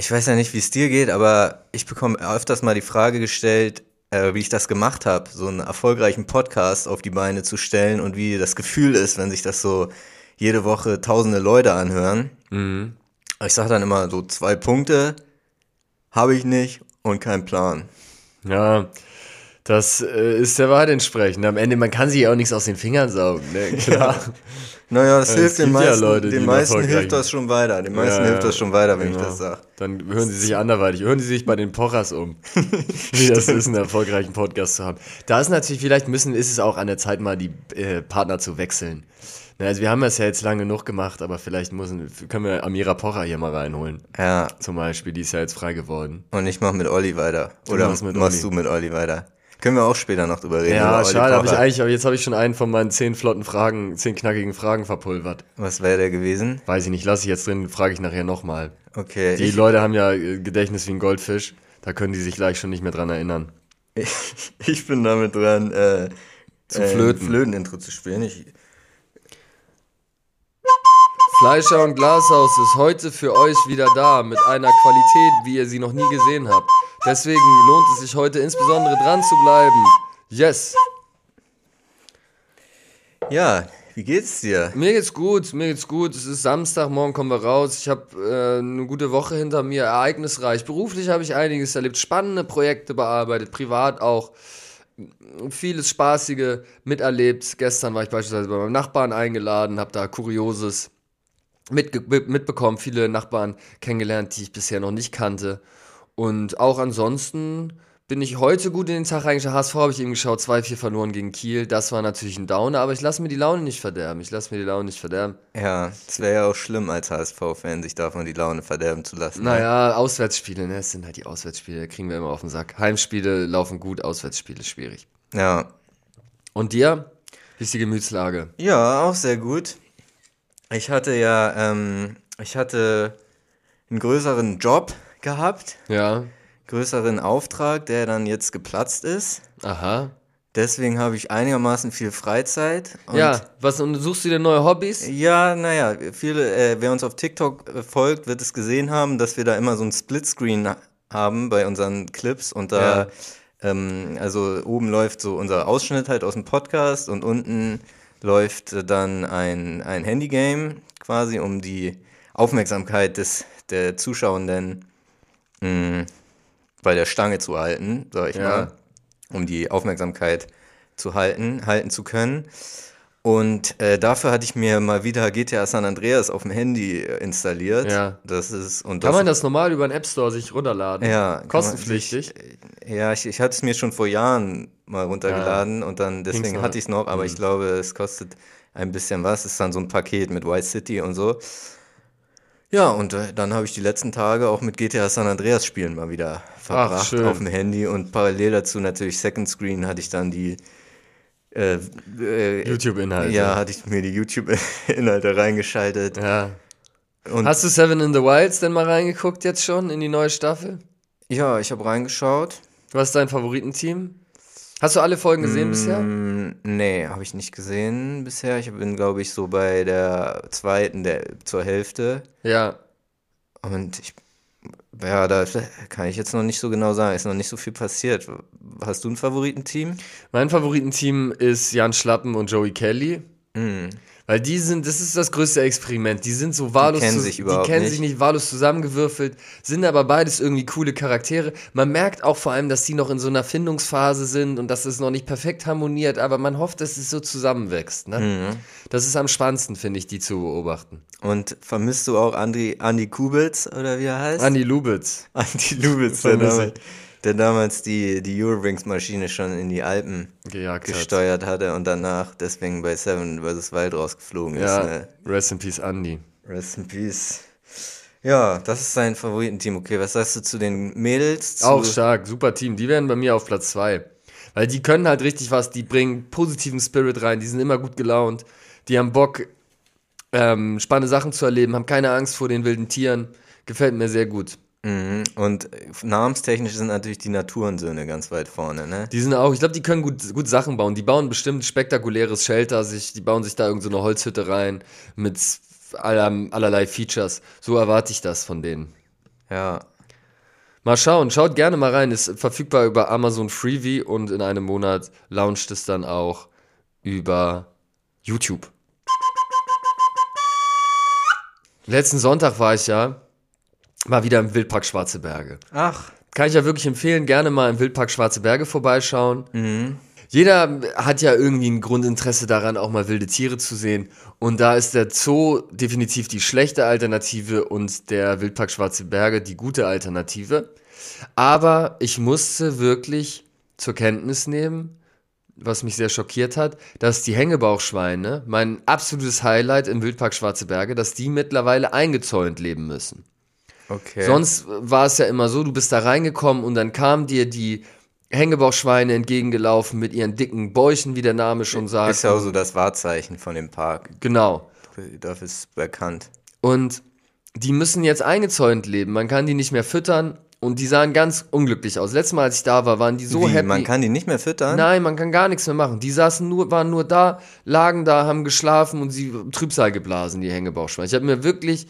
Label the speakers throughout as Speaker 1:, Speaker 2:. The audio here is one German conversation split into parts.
Speaker 1: ich weiß ja nicht, wie es dir geht, aber ich bekomme öfters mal die Frage gestellt, äh, wie ich das gemacht habe, so einen erfolgreichen Podcast auf die Beine zu stellen und wie das Gefühl ist, wenn sich das so jede Woche tausende Leute anhören.
Speaker 2: Mhm.
Speaker 1: Ich sage dann immer so zwei Punkte, habe ich nicht und kein Plan.
Speaker 2: Ja, das äh, ist der Wahrheit entsprechend. Am Ende, man kann sich auch nichts aus den Fingern saugen, ne? Klar.
Speaker 1: Naja, das
Speaker 2: Ja,
Speaker 1: hilft den
Speaker 2: gibt ja
Speaker 1: meisten,
Speaker 2: Leute, die
Speaker 1: den meisten hilft das schon weiter. Den meisten
Speaker 2: Ja,
Speaker 1: hilft das schon weiter, wenn ich
Speaker 2: genau.
Speaker 1: das sage.
Speaker 2: Dann hören sie sich anderweitig. Hören sie sich bei den Pochers um, wie das ist, einen erfolgreichen Podcast zu haben. Da ist natürlich, vielleicht müssen, ist es auch an der Zeit, mal die äh, Partner zu wechseln. Na, Also wir haben das ja jetzt lange genug gemacht, aber vielleicht müssen, können wir Amira Pocher hier mal reinholen.
Speaker 1: Ja,
Speaker 2: Zum Beispiel, die ist ja jetzt frei geworden.
Speaker 1: und ich mach mit Olli weiter.
Speaker 2: Du
Speaker 1: Oder
Speaker 2: machst mit
Speaker 1: machst
Speaker 2: Olli.
Speaker 1: du mit Olli weiter? Können wir auch später noch drüber reden.
Speaker 2: Ja, schade, habe ich eigentlich, aber jetzt habe ich schon einen von meinen zehn flotten Fragen, zehn knackigen Fragen verpulvert.
Speaker 1: Was wäre der gewesen?
Speaker 2: Weiß ich nicht, lasse ich jetzt drin, frage ich nachher nochmal.
Speaker 1: Okay,
Speaker 2: Die Leute haben ja äh, Gedächtnis wie ein Goldfisch, da können die sich gleich schon nicht mehr dran erinnern.
Speaker 1: ich bin damit dran, äh,
Speaker 2: Zu
Speaker 1: äh,
Speaker 2: flöten.
Speaker 1: Flötenintro zu spielen. Ich,
Speaker 2: Fleischer und Glashaus ist heute für euch wieder da mit einer Qualität, wie ihr sie noch nie gesehen habt. Deswegen lohnt es sich heute insbesondere dran zu bleiben. Yes.
Speaker 1: ja, wie geht's dir?
Speaker 2: Mir geht's gut, mir geht's gut. Es ist Samstag, morgen kommen wir raus. Ich habe äh, eine gute Woche hinter mir, ereignisreich. Beruflich habe ich einiges erlebt, spannende Projekte bearbeitet, privat auch. Vieles Spaßige miterlebt. Gestern war ich beispielsweise bei meinem Nachbarn eingeladen, habe da Kurioses mitge mitbekommen, viele Nachbarn kennengelernt, die ich bisher noch nicht kannte. Und auch ansonsten bin ich heute gut in den Tag reingeschaut. HSV habe ich eben geschaut, 2-4 verloren gegen Kiel. Das war natürlich ein Downer, aber ich lasse mir die Laune nicht verderben. Ich lasse mir die Laune nicht verderben.
Speaker 1: Ja, es wäre ja auch schlimm als HSV-Fan, sich davon die Laune verderben zu lassen. ne?
Speaker 2: Naja, Auswärtsspiele, ne? Es sind halt die Auswärtsspiele, da kriegen wir immer auf den Sack. Heimspiele laufen gut, Auswärtsspiele schwierig.
Speaker 1: Ja.
Speaker 2: Und dir? Wie ist die Gemütslage?
Speaker 1: Ja, auch sehr gut. Ich hatte ja, ähm, ich hatte einen größeren Job gehabt,
Speaker 2: Ja.
Speaker 1: größeren Auftrag, der dann jetzt geplatzt ist.
Speaker 2: Aha.
Speaker 1: Deswegen habe ich einigermaßen viel Freizeit.
Speaker 2: Ja, was, und suchst du dir neue Hobbys?
Speaker 1: Ja, naja, viele, äh, wer uns auf TikTok äh, folgt, wird es gesehen haben, dass wir da immer so ein Splitscreen haben bei unseren Clips und da,
Speaker 2: Ja.
Speaker 1: ähm, also oben läuft so unser Ausschnitt halt aus dem Podcast und unten läuft äh, dann ein, ein Handygame quasi, um die Aufmerksamkeit des, der Zuschauenden mh, bei der Stange zu halten, sag ich
Speaker 2: Ja.
Speaker 1: mal, um die Aufmerksamkeit zu halten, halten zu können. Und äh, dafür hatte ich mir mal wieder GTA San Andreas auf dem Handy äh, installiert.
Speaker 2: Ja.
Speaker 1: Das ist und
Speaker 2: Kann
Speaker 1: das,
Speaker 2: man das normal über den App Store sich runterladen?
Speaker 1: ja, kann man
Speaker 2: Kostenpflichtig?
Speaker 1: sich- ja, ich, ich hatte es mir schon vor Jahren mal runtergeladen und dann deswegen hatte ich es noch, aber ich glaube, es kostet ein bisschen was. Es ist dann so ein Paket mit Vice City und so. Ja, und äh, dann habe ich die letzten Tage auch mit GTA San Andreas Spielen mal wieder verbracht
Speaker 2: schön.
Speaker 1: auf dem Handy und parallel dazu natürlich Second Screen hatte ich dann die äh, äh,
Speaker 2: YouTube-Inhalte.
Speaker 1: Ja, hatte ich mir die YouTube-Inhalte reingeschaltet.
Speaker 2: ja.
Speaker 1: Und
Speaker 2: Hast du Seven in the Wilds denn mal reingeguckt jetzt schon in die neue Staffel?
Speaker 1: ja, ich habe reingeschaut.
Speaker 2: Was ist dein Favoritenteam? Hast du alle Folgen gesehen bisher?
Speaker 1: Mm, nee, habe ich nicht gesehen bisher. Ich bin, glaube ich, so bei der zweiten, der zur Hälfte.
Speaker 2: Ja.
Speaker 1: Und ich, ja, da kann ich jetzt noch nicht so genau sagen. Ist noch nicht so viel passiert. Hast du ein Favoritenteam?
Speaker 2: Mein Favoritenteam ist Jan Schlappen und Joey Kelly.
Speaker 1: Mm.
Speaker 2: Weil die sind, das ist das größte Experiment. Die sind so wahllos,
Speaker 1: kennen
Speaker 2: zu-
Speaker 1: sich überhaupt
Speaker 2: die kennen
Speaker 1: nicht.
Speaker 2: sich nicht wahllos zusammengewürfelt, sind aber beides irgendwie coole Charaktere. Man merkt auch vor allem, dass die noch in so einer Findungsphase sind und dass es noch nicht perfekt harmoniert, aber man hofft, dass es so zusammenwächst. Ne?
Speaker 1: Mhm.
Speaker 2: Das ist am spannendsten, finde ich, die zu beobachten.
Speaker 1: Und vermisst du auch Andi, Andi Kubitz oder wie er heißt?
Speaker 2: Andi Lubitz.
Speaker 1: Andi Lubitz, der damals, der damals die, die Eurowings-Maschine schon in die Alpen
Speaker 2: Gejagt hat.
Speaker 1: gesteuert hatte und danach deswegen bei Seven vs. Wild rausgeflogen ist.
Speaker 2: Ja,
Speaker 1: Ne?
Speaker 2: rest in peace, Andi.
Speaker 1: Rest in Peace. Ja, das ist sein Favoritenteam. Okay, was sagst du zu den Mädels? Zu,
Speaker 2: Auch stark, super Team. Die werden bei mir auf Platz 2. Weil die können halt richtig was, die bringen positiven Spirit rein, die sind immer gut gelaunt, die haben Bock, ähm, spannende Sachen zu erleben, haben keine Angst vor den wilden Tieren. Gefällt mir sehr gut.
Speaker 1: Mhm. Und äh, namenstechnisch sind natürlich die Naturensöhne ganz weit vorne, ne?
Speaker 2: Die sind auch, ich glaube, die können gut, gut Sachen bauen. Die bauen bestimmt spektakuläres Shelter, sich, die bauen sich da irgendeine so eine Holzhütte rein mit aller, allerlei Features. So erwarte ich das von denen.
Speaker 1: Ja.
Speaker 2: Mal schauen, schaut gerne mal rein. Ist verfügbar über Amazon Freebie und in einem Monat launcht es dann auch über YouTube. Letzten Sonntag war ich ja mal wieder im Wildpark Schwarze Berge.
Speaker 1: Ach.
Speaker 2: Kann ich ja wirklich empfehlen, gerne mal im Wildpark Schwarze Berge vorbeischauen.
Speaker 1: Mhm.
Speaker 2: Jeder hat ja irgendwie ein Grundinteresse daran, auch mal wilde Tiere zu sehen. Und da ist der Zoo definitiv die schlechte Alternative und der Wildpark Schwarze Berge die gute Alternative. Aber ich musste wirklich zur Kenntnis nehmen, was mich sehr schockiert hat, dass die Hängebauchschweine, mein absolutes Highlight im Wildpark Schwarze Berge, dass die mittlerweile eingezäunt leben müssen.
Speaker 1: Okay.
Speaker 2: Sonst war es ja immer so, du bist da reingekommen und dann kamen dir die Hängebauchschweine entgegengelaufen mit ihren dicken Bäuchen, wie der Name schon sagt.
Speaker 1: Ist ja auch so das Wahrzeichen von dem Park.
Speaker 2: Genau.
Speaker 1: Dafür ist bekannt.
Speaker 2: Und die müssen jetzt eingezäunt leben. Man kann die nicht mehr füttern und die sahen ganz unglücklich aus. Letztes Mal, als ich da war, waren die so
Speaker 1: Wie,
Speaker 2: happy.
Speaker 1: man kann die nicht mehr füttern?
Speaker 2: Nein, man kann gar nichts mehr machen. Die saßen nur, waren nur da, lagen da, haben geschlafen und sie Trübsal geblasen, die Hängebauchschweine. Ich habe mir wirklich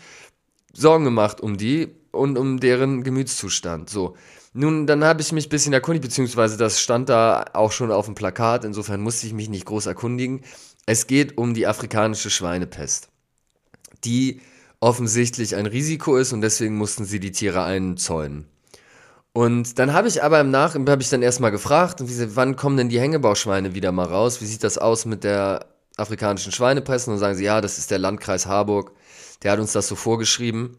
Speaker 2: Sorgen gemacht um die und um deren Gemütszustand. So. Nun, dann habe ich mich ein bisschen erkundigt, beziehungsweise das stand da auch schon auf dem Plakat, insofern musste ich mich nicht groß erkundigen. Es geht um die afrikanische Schweinepest, die offensichtlich ein Risiko ist und deswegen mussten sie die Tiere einzäunen. Und dann habe ich aber im Nach, habe ich dann erstmal gefragt, wann kommen denn die Hängebauchschweine wieder mal raus? Wie sieht das aus mit der afrikanischen Schweinepest? Und dann sagen sie, ja, das ist der Landkreis Harburg, der hat uns das so vorgeschrieben.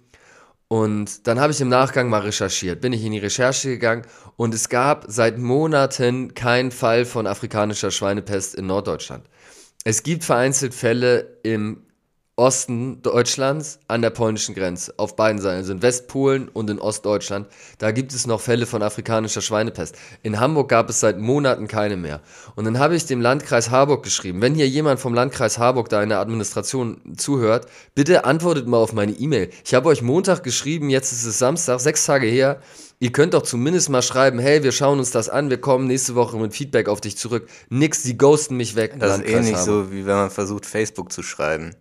Speaker 2: Und dann habe ich im Nachgang mal recherchiert, bin ich in die Recherche gegangen und es gab seit Monaten keinen Fall von afrikanischer Schweinepest in Norddeutschland. Es gibt vereinzelt Fälle im Osten Deutschlands an der polnischen Grenze, auf beiden Seiten, also in Westpolen und in Ostdeutschland. Da gibt es noch Fälle von afrikanischer Schweinepest. In Hamburg gab es seit Monaten keine mehr. Und dann habe ich dem Landkreis Harburg geschrieben, wenn hier jemand vom Landkreis Harburg da in der Administration zuhört, bitte antwortet mal auf meine E-Mail. Ich habe euch Montag geschrieben, jetzt ist es Samstag, sechs Tage her. Ihr könnt doch zumindest mal schreiben, hey, wir schauen uns das an, wir kommen nächste Woche mit Feedback auf dich zurück. Nix, die ghosten mich weg.
Speaker 1: Das ist
Speaker 2: Landkreis
Speaker 1: ähnlich
Speaker 2: Harburg.
Speaker 1: so, wie wenn man versucht, Facebook zu schreiben.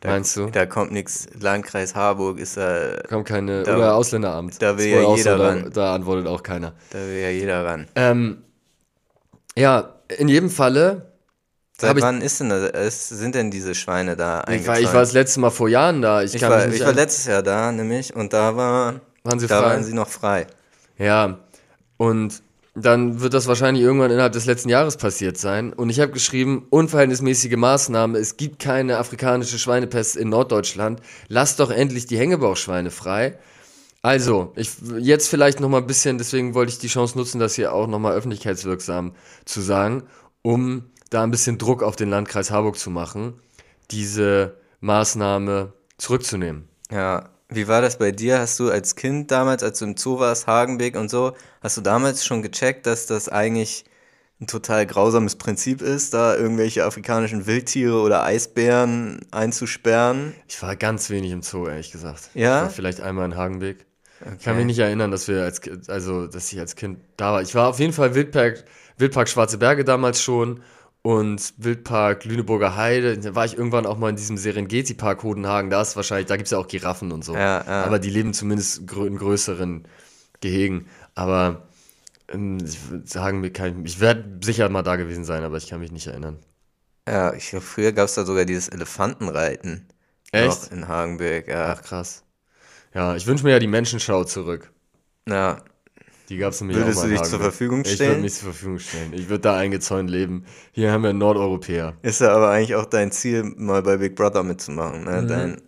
Speaker 1: Da,
Speaker 2: Meinst du?
Speaker 1: Da kommt nichts. Landkreis Harburg ist da.
Speaker 2: Kommt keine,
Speaker 1: Da-
Speaker 2: oder Ausländeramt.
Speaker 1: da will ja jeder
Speaker 2: so,
Speaker 1: ran.
Speaker 2: da, da antwortet auch keiner.
Speaker 1: Da will ja jeder ran.
Speaker 2: Ähm, ja, in jedem Falle,
Speaker 1: Seit
Speaker 2: ich-
Speaker 1: wann ist denn das, sind denn diese Schweine da
Speaker 2: ich
Speaker 1: eingezäunt?
Speaker 2: war, ich war das letzte Mal vor Jahren da. Ich,
Speaker 1: ich war, ich war letztes Jahr da, nämlich, und da war,
Speaker 2: Waren sie
Speaker 1: da
Speaker 2: frei?
Speaker 1: waren sie noch frei.
Speaker 2: Ja, und dann wird das wahrscheinlich irgendwann innerhalb des letzten Jahres passiert sein. Und ich habe geschrieben, unverhältnismäßige Maßnahme, es gibt keine afrikanische Schweinepest in Norddeutschland. Lasst doch endlich die Hängebauchschweine frei. Also, ich jetzt vielleicht noch mal ein bisschen, deswegen wollte ich die Chance nutzen, das hier auch noch mal öffentlichkeitswirksam zu sagen, um da ein bisschen Druck auf den Landkreis Harburg zu machen, diese Maßnahme zurückzunehmen.
Speaker 1: Ja. Wie war das bei dir? Hast du als Kind damals, als du im Zoo warst, Hagenbeck und so, hast du damals schon gecheckt, dass das eigentlich ein total grausames Prinzip ist, da irgendwelche afrikanischen Wildtiere oder Eisbären einzusperren?
Speaker 2: Ich war ganz wenig im Zoo, ehrlich gesagt.
Speaker 1: Ja?
Speaker 2: Ich war vielleicht einmal in Hagenbeek. Ich kann mich nicht erinnern, dass wir als also dass ich als Kind da war. Ich war auf jeden Fall Wildpark, Wildpark Schwarze Berge damals schon und Wildpark Lüneburger Heide. Da war ich irgendwann auch mal in diesem Serengeti Park Hodenhagen. Da ist wahrscheinlich, da gibt es ja auch Giraffen und so.
Speaker 1: Ja, ja.
Speaker 2: Aber die leben zumindest in größeren Gehegen. Aber ähm, sagen, mir kann ich, werde sicher mal da gewesen sein, aber ich kann mich nicht erinnern.
Speaker 1: Ja, ich glaube, früher gab es da sogar dieses Elefantenreiten.
Speaker 2: Echt?
Speaker 1: Noch in Hagenbeck, ja.
Speaker 2: Ach krass. Ja, ich wünsche mir ja die Menschenschau zurück.
Speaker 1: ja.
Speaker 2: Die gab es nämlich
Speaker 1: Würdest
Speaker 2: auch
Speaker 1: du
Speaker 2: mal in
Speaker 1: dich zur. Verfügung
Speaker 2: Ich
Speaker 1: stellen?
Speaker 2: würde mich zur Verfügung stellen. Ich würde da eingezäunt leben. Hier haben wir einen Nordeuropäer.
Speaker 1: Ist ja aber eigentlich auch dein Ziel, mal bei Big Brother mitzumachen.
Speaker 2: Mhm.
Speaker 1: Ne? Dein,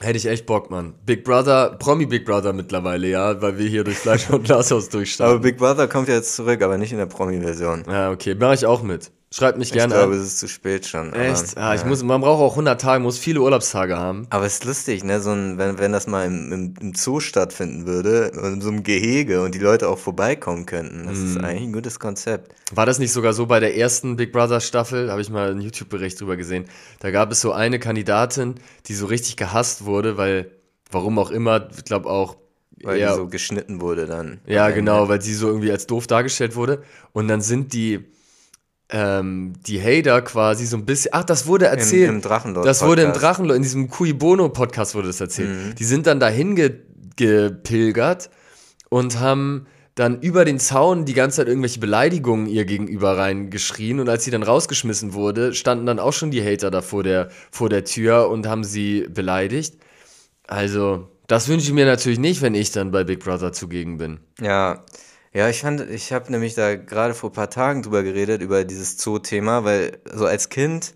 Speaker 2: Hätte ich echt Bock, Mann. Big Brother, Promi Big Brother mittlerweile, ja, weil wir hier durch Fleisch und Glashaus
Speaker 1: aber
Speaker 2: durchstarten.
Speaker 1: Big Brother kommt ja jetzt zurück, aber nicht in der Promi-Version.
Speaker 2: Ja, okay, mache ich auch mit. Schreibt mich
Speaker 1: Ich
Speaker 2: gerne
Speaker 1: glaube,
Speaker 2: an.
Speaker 1: es ist zu spät schon. aber-
Speaker 2: Echt? Ah, ich muss, man braucht auch 100 Tage, muss viele Urlaubstage haben.
Speaker 1: Aber es ist lustig, ne? So ein, wenn, wenn das mal im, im, im Zoo stattfinden würde, in so einem Gehege und die Leute auch vorbeikommen könnten. Das
Speaker 2: Mhm.
Speaker 1: ist eigentlich ein gutes Konzept.
Speaker 2: War das nicht sogar so bei der ersten Big Brother Staffel? Da habe ich mal einen YouTube-Bericht drüber gesehen. Da gab es so eine Kandidatin, die so richtig gehasst wurde, weil, warum auch immer, ich glaube auch,
Speaker 1: Weil
Speaker 2: eher-
Speaker 1: die so geschnitten wurde dann.
Speaker 2: Ja, genau, weil sie so irgendwie als doof dargestellt wurde. Und dann sind die, ähm, die Hater quasi so ein bisschen. Ach, das wurde erzählt.
Speaker 1: im Drachenlord
Speaker 2: Das wurde im.
Speaker 1: Mhm.
Speaker 2: Drachenlord, in diesem Cui Bono Podcast wurde das erzählt. Die sind dann dahin ge gepilgert und haben dann über den Zaun die ganze Zeit irgendwelche Beleidigungen ihr gegenüber reingeschrien und als sie dann rausgeschmissen wurde, standen dann auch schon die Hater da vor der, vor der Tür und haben sie beleidigt. Also, das wünsche ich mir natürlich nicht, wenn ich dann bei Big Brother zugegen bin.
Speaker 1: Ja, ja, ich fand, ich habe nämlich da gerade vor ein paar Tagen drüber geredet, über dieses Zoo-Thema, weil so als Kind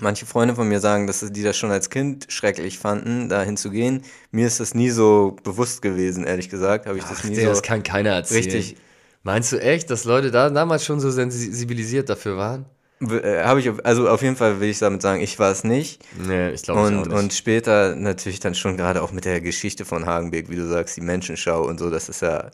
Speaker 1: Manche Freunde von mir sagen, dass die das schon als Kind schrecklich fanden, da hinzugehen. Mir ist das nie so bewusst gewesen, ehrlich gesagt. Habe ich das
Speaker 2: Ach,
Speaker 1: nie
Speaker 2: der,
Speaker 1: so
Speaker 2: das kann keiner erzählen.
Speaker 1: richtig.
Speaker 2: Meinst du echt, dass Leute da damals schon so sensibilisiert dafür waren?
Speaker 1: Äh, Habe ich, also auf jeden Fall will ich damit sagen, ich war es nicht.
Speaker 2: Nee, ich glaube nicht.
Speaker 1: und später natürlich dann schon gerade auch mit der Geschichte von Hagenbeck, wie du sagst, die Menschenschau und so, das ist ja,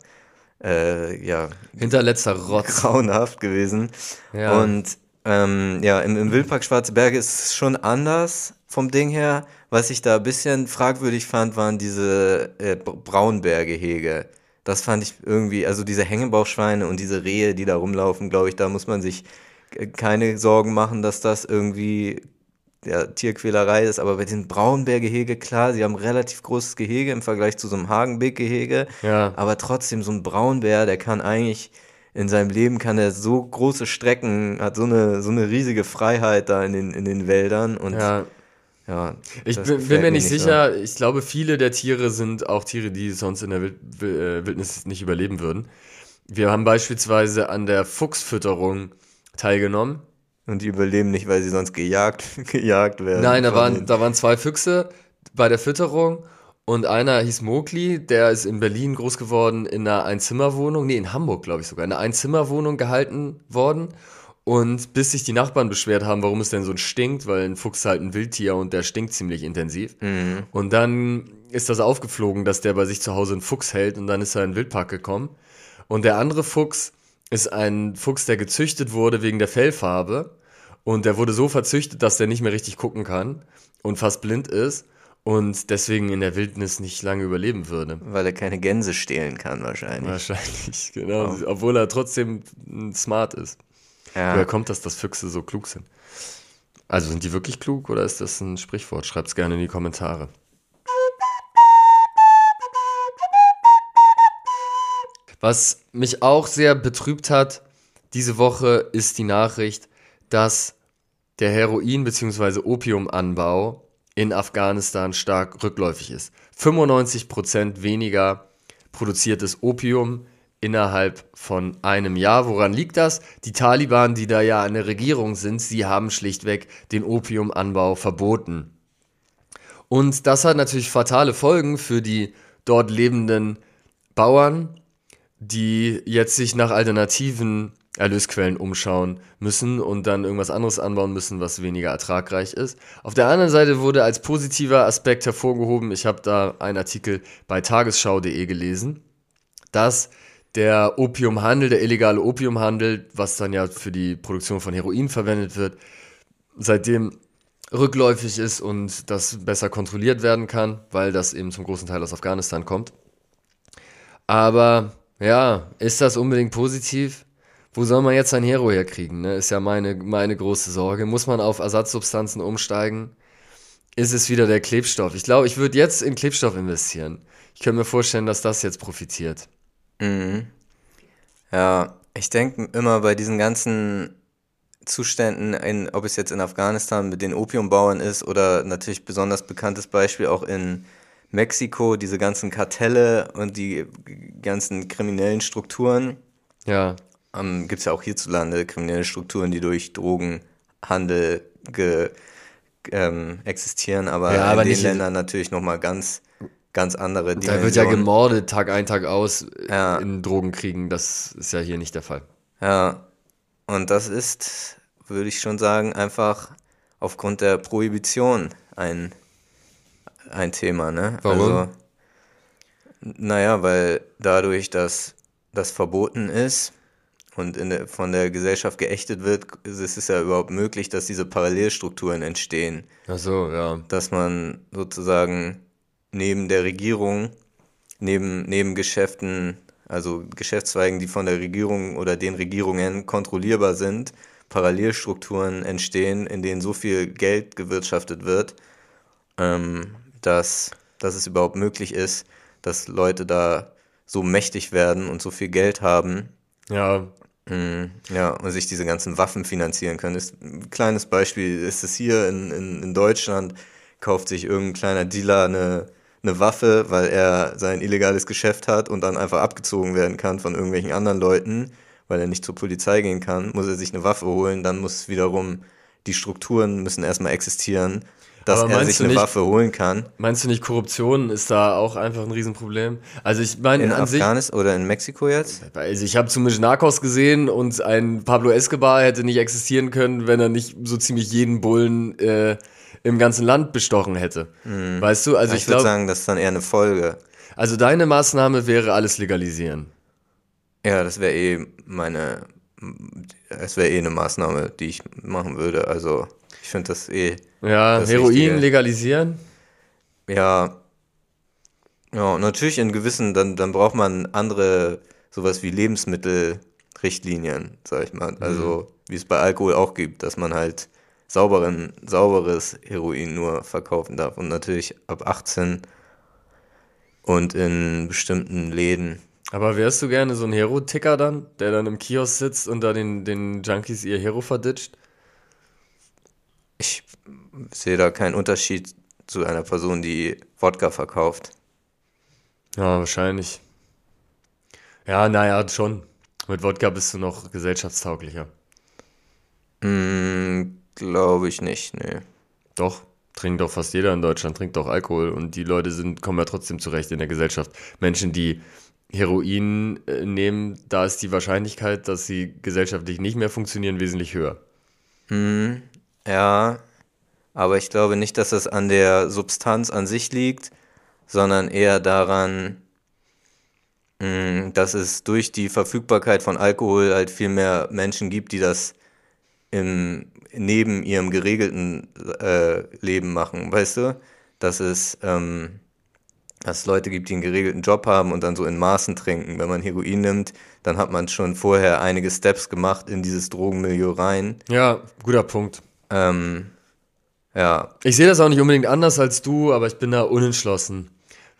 Speaker 1: äh, ja
Speaker 2: Hinterletzter Rotz.
Speaker 1: grauenhaft gewesen.
Speaker 2: Ja.
Speaker 1: Und ähm, ja, im, im Wildpark Schwarze Berge ist es schon anders vom Ding her. Was ich da ein bisschen fragwürdig fand, waren diese äh, Br- Braunbärgehege. Das fand ich irgendwie, also diese Hängebauchschweine und diese Rehe, die da rumlaufen, glaube ich, da muss man sich äh, keine Sorgen machen, dass das irgendwie ja, Tierquälerei ist. Aber bei den Braunbärgehege, klar, sie haben ein relativ großes Gehege im Vergleich zu so einem Hagenbeck-Gehege.
Speaker 2: Ja.
Speaker 1: Aber trotzdem, so ein Braunbär, der kann eigentlich in seinem Leben kann er so große Strecken, hat so eine, so eine riesige Freiheit da in den, in den Wäldern und ja,
Speaker 2: Ja, ich bin, bin mir nicht sicher. Ich glaube, viele der Tiere sind auch Tiere, die sonst in der äh, Wildnis nicht überleben würden. Wir haben beispielsweise an der Fuchsfütterung teilgenommen.
Speaker 1: Und die überleben nicht, weil sie sonst gejagt, gejagt werden.
Speaker 2: Nein, da waren, da waren zwei Füchse bei der Fütterung und einer hieß Mowgli, der ist in Berlin groß geworden in einer Einzimmerwohnung, nee, in Hamburg, glaube ich sogar, in einer Einzimmerwohnung gehalten worden. Und bis sich die Nachbarn beschwert haben, warum es denn so stinkt, weil ein Fuchs halt ein Wildtier und der stinkt ziemlich intensiv. Und dann ist das aufgeflogen, dass der bei sich zu Hause einen Fuchs hält und dann ist er in den Wildpark gekommen. Und der andere Fuchs ist ein Fuchs, der gezüchtet wurde wegen der Fellfarbe. Und der wurde so verzüchtet, dass der nicht mehr richtig gucken kann und fast blind ist und deswegen in der Wildnis nicht lange überleben würde.
Speaker 1: weil er keine Gänse stehlen kann, wahrscheinlich.
Speaker 2: Wahrscheinlich, genau. Obwohl er trotzdem smart ist.
Speaker 1: Ja.
Speaker 2: Woher kommt das, dass Füchse so klug sind? Also sind die wirklich klug oder ist das ein Sprichwort? Schreibt's gerne in die Kommentare. Was mich auch sehr betrübt hat diese Woche ist die Nachricht, dass der Heroin- bzw. Opiumanbau in Afghanistan stark rückläufig ist. 95% weniger produziertes Opium innerhalb von einem Jahr. Woran liegt das? Die Taliban, die da ja an der Regierung sind, sie haben schlichtweg den Opiumanbau verboten. Und das hat natürlich fatale Folgen für die dort lebenden Bauern, die jetzt sich nach alternativen Erlösquellen umschauen müssen und dann irgendwas anderes anbauen müssen, was weniger ertragreich ist. Auf der anderen Seite wurde als positiver Aspekt hervorgehoben, ich habe da einen Artikel bei tagesschau.de gelesen, dass der Opiumhandel, der illegale Opiumhandel, was dann ja für die Produktion von Heroin verwendet wird, seitdem rückläufig ist und das besser kontrolliert werden kann, weil das eben zum großen Teil aus Afghanistan kommt. Aber ja, ist das unbedingt positiv? Wo soll man jetzt ein Hero herkriegen? Ne? Ist ja meine, meine große Sorge. Muss man auf Ersatzsubstanzen umsteigen? Ist es wieder der Klebstoff? Ich glaube, ich würde jetzt in Klebstoff investieren. Ich könnte mir vorstellen, dass das jetzt profitiert.
Speaker 1: Ja, ich denke immer bei diesen ganzen Zuständen, in, ob es jetzt in Afghanistan mit den Opiumbauern ist oder natürlich besonders bekanntes Beispiel auch in Mexiko, diese ganzen Kartelle und die ganzen kriminellen Strukturen.
Speaker 2: Ja,
Speaker 1: Ähm, Gibt es ja auch hierzulande kriminelle Strukturen, die durch Drogenhandel ge, ähm, existieren, aber
Speaker 2: Ja,
Speaker 1: in
Speaker 2: aber
Speaker 1: den Ländern natürlich nochmal ganz, ganz andere
Speaker 2: da wird ja gemordet, Tag ein, Tag aus
Speaker 1: Ja.
Speaker 2: in Drogenkriegen. Das ist ja hier nicht der Fall.
Speaker 1: Ja, und das ist, würde ich schon sagen, einfach aufgrund der Prohibition ein, ein Thema, ne?
Speaker 2: Warum?
Speaker 1: Also, naja, weil dadurch, dass das verboten ist und der, von der Gesellschaft geächtet wird, ist es ja überhaupt möglich, dass diese Parallelstrukturen entstehen
Speaker 2: Ach so, ja.
Speaker 1: dass man sozusagen neben der Regierung, neben, neben Geschäften, also Geschäftszweigen, die von der Regierung oder den Regierungen kontrollierbar sind, Parallelstrukturen entstehen, in denen so viel Geld gewirtschaftet wird, ähm, dass, dass es überhaupt möglich ist, dass Leute da so mächtig werden und so viel Geld haben.
Speaker 2: Ja.
Speaker 1: Mm, ja, und sich diese ganzen Waffen finanzieren können. Ist, ein kleines Beispiel ist es hier in, in, in Deutschland, kauft sich irgendein kleiner Dealer eine, eine Waffe, weil er sein illegales Geschäft hat und dann einfach abgezogen werden kann von irgendwelchen anderen Leuten, weil er nicht zur Polizei gehen kann, muss er sich eine Waffe holen, dann muss wiederum die Strukturen müssen erstmal existieren, dass er sich eine
Speaker 2: nicht-
Speaker 1: Waffe holen kann.
Speaker 2: Meinst du nicht, Korruption ist da auch einfach ein Riesenproblem? Also ich meine
Speaker 1: In
Speaker 2: an sich,
Speaker 1: Afghanistan oder in Mexiko jetzt?
Speaker 2: also ich habe zumindest Narcos gesehen und ein Pablo Escobar hätte nicht existieren können, wenn er nicht so ziemlich jeden Bullen äh, im ganzen Land bestochen hätte. Weißt du? Also
Speaker 1: Ich,
Speaker 2: ich
Speaker 1: würde sagen, das ist dann eher eine Folge.
Speaker 2: also deine Maßnahme wäre alles legalisieren.
Speaker 1: Ja, das wäre eh meine, es wäre eh eine Maßnahme, die ich machen würde. Also ich finde das eh,
Speaker 2: Ja,
Speaker 1: Das
Speaker 2: Heroin
Speaker 1: Richtige.
Speaker 2: legalisieren.
Speaker 1: ja, ja, und natürlich in gewissen, dann, dann braucht man andere, sowas wie Lebensmittelrichtlinien, sag ich mal. Also wie es bei Alkohol auch gibt, dass man halt sauberen, sauberes Heroin nur verkaufen darf und natürlich ab 18 und in bestimmten Läden.
Speaker 2: Aber wärst du gerne so ein Hero-Ticker dann, der dann im Kiosk sitzt und da den, den Junkies ihr Hero verditscht?
Speaker 1: Ich sehe da keinen Unterschied zu einer Person, die Wodka verkauft.
Speaker 2: Ja, wahrscheinlich. Ja, naja, schon. Mit Wodka bist du noch gesellschaftstauglicher.
Speaker 1: Hm, glaube ich nicht, nee.
Speaker 2: Doch, trinkt doch fast jeder in Deutschland, trinkt doch Alkohol und die Leute sind, kommen ja trotzdem zurecht in der Gesellschaft. Menschen, die Heroin äh, nehmen, da ist die Wahrscheinlichkeit, dass sie gesellschaftlich nicht mehr funktionieren, wesentlich höher.
Speaker 1: Ja, aber ich glaube nicht, dass das an der Substanz an sich liegt, sondern eher daran, mh, dass es durch die Verfügbarkeit von Alkohol halt viel mehr Menschen gibt, die das im, neben ihrem geregelten äh, Leben machen, weißt du? Dass es, ähm, dass es Leute gibt, die einen geregelten Job haben und dann so in Maßen trinken. Wenn man Heroin nimmt, dann hat man schon vorher einige Steps gemacht in dieses Drogenmilieu rein.
Speaker 2: Ja, guter Punkt.
Speaker 1: Ähm, ja,
Speaker 2: Ich sehe das auch nicht unbedingt anders als du, aber ich bin da unentschlossen,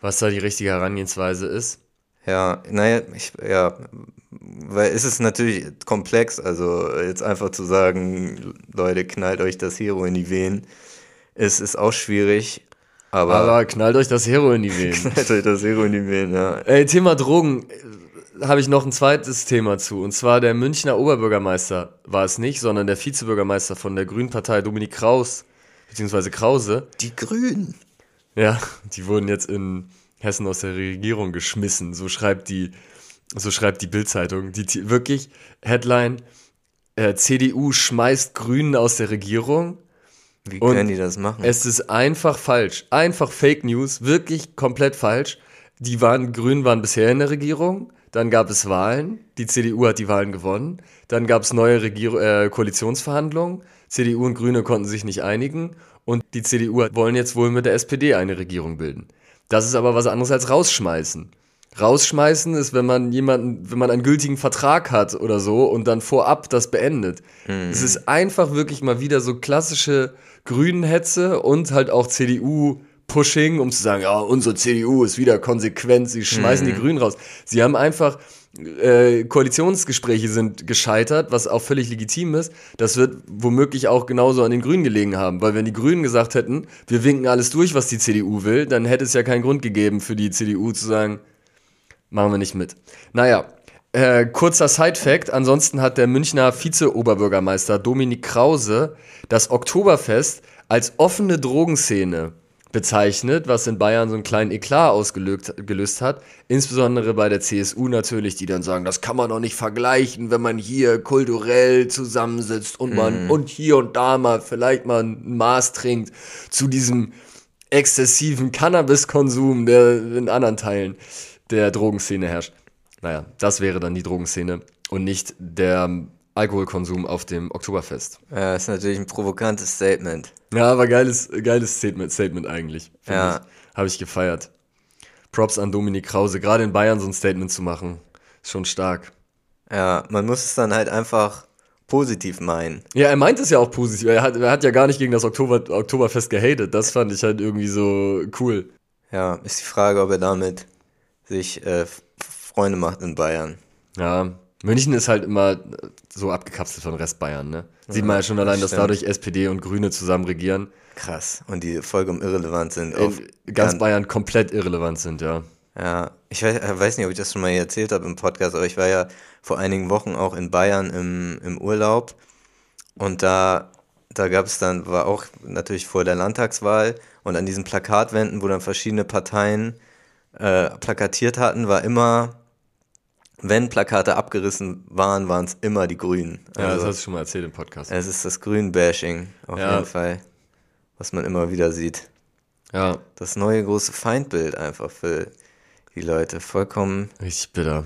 Speaker 2: was da die richtige Herangehensweise ist.
Speaker 1: ja, naja, ich, ja, weil es ist natürlich komplex, also jetzt einfach zu sagen, Leute, knallt euch das Hero in die Venen, es ist auch schwierig, aber,
Speaker 2: Aber knallt euch das Hero in die Venen.
Speaker 1: knallt euch das Hero in die Venen, ja.
Speaker 2: Ey, Thema Drogen habe ich noch ein zweites Thema zu. Und zwar der Münchner Oberbürgermeister war es nicht, sondern der Vizebürgermeister von der Grünen Partei, Dominik Kraus, beziehungsweise Krause.
Speaker 1: Die Grünen.
Speaker 2: Ja, die wurden jetzt in Hessen aus der Regierung geschmissen. So schreibt die, so schreibt die Bildzeitung. Die wirklich Headline: äh, CDU schmeißt Grünen aus der Regierung.
Speaker 1: Wie
Speaker 2: Und
Speaker 1: können die das machen?
Speaker 2: Es ist einfach falsch. Einfach Fake News, wirklich komplett falsch. Die waren, Grünen waren bisher in der Regierung, dann gab es Wahlen, die CDU hat die Wahlen gewonnen, dann gab es neue Regier äh, Koalitionsverhandlungen, CDU und Grüne konnten sich nicht einigen und die CDU wollen jetzt wohl mit der SPD eine Regierung bilden. Das ist aber was anderes als rausschmeißen. Rausschmeißen ist, wenn man jemanden, wenn man einen gültigen Vertrag hat oder so und dann vorab das beendet. Es ist einfach wirklich mal wieder so klassische Grünenhetze und halt auch CDU-Pushing, um zu sagen, ja, unsere CDU ist wieder konsequent, sie schmeißen die Grünen raus. Sie haben einfach äh, Koalitionsgespräche sind gescheitert, was auch völlig legitim ist. Das wird womöglich auch genauso an den Grünen gelegen haben, weil wenn die Grünen gesagt hätten, wir winken alles durch, was die CDU will, dann hätte es ja keinen Grund gegeben für die CDU zu sagen, machen wir nicht mit. Naja, äh, kurzer Side-Fact: Ansonsten hat der Münchner Vize-Oberbürgermeister Dominik Krause das Oktoberfest als offene Drogenszene bezeichnet, was in Bayern so einen kleinen Eklat ausgelöst gelöst hat. Insbesondere bei der CSU natürlich, die dann sagen, das kann man doch nicht vergleichen, wenn man hier kulturell zusammensitzt und man und hier und da mal vielleicht mal ein Maß trinkt zu diesem exzessiven Cannabiskonsum, der in anderen Teilen der Drogenszene herrscht. Naja, das wäre dann die Drogenszene und nicht der Alkoholkonsum auf dem Oktoberfest.
Speaker 1: Ja, ist natürlich ein provokantes Statement.
Speaker 2: Ja, aber geiles, geiles Statement, Statement eigentlich.
Speaker 1: Ja.
Speaker 2: Habe ich gefeiert. Props an Dominik Krause. Gerade in Bayern so ein Statement zu machen, ist schon stark.
Speaker 1: Ja, man muss es dann halt einfach positiv meinen.
Speaker 2: Ja, er meint es ja auch positiv. Er hat, er hat ja gar nicht gegen das Oktober, Oktoberfest gehatet. Das fand ich halt irgendwie so cool.
Speaker 1: Ja, ist die Frage, ob er damit sich äh, Freunde macht in Bayern.
Speaker 2: Ja, München ist halt immer so abgekapselt von Rest Bayern, ne? Sieht man ja schon allein, dass
Speaker 1: stimmt.
Speaker 2: dadurch SPD und Grüne zusammen regieren.
Speaker 1: Krass. Und die vollkommen irrelevant sind. Auf
Speaker 2: ganz Bayern komplett irrelevant sind, ja.
Speaker 1: Ja, ich weiß, äh, weiß nicht, ob ich das schon mal erzählt habe im Podcast, aber ich war ja vor einigen Wochen auch in Bayern im, im Urlaub und da, da gab es dann, war auch natürlich vor der Landtagswahl und an diesen Plakatwänden, wo dann verschiedene Parteien äh, plakatiert hatten, war immer, wenn Plakate abgerissen waren, waren es immer die Grünen.
Speaker 2: Ja, das
Speaker 1: Also,
Speaker 2: hast du schon mal erzählt im Podcast.
Speaker 1: es ist das Grün-Bashing, auf
Speaker 2: Ja.
Speaker 1: jeden Fall, was man immer wieder sieht.
Speaker 2: Ja,
Speaker 1: Das neue große Feindbild einfach für die Leute, vollkommen
Speaker 2: richtig bitter.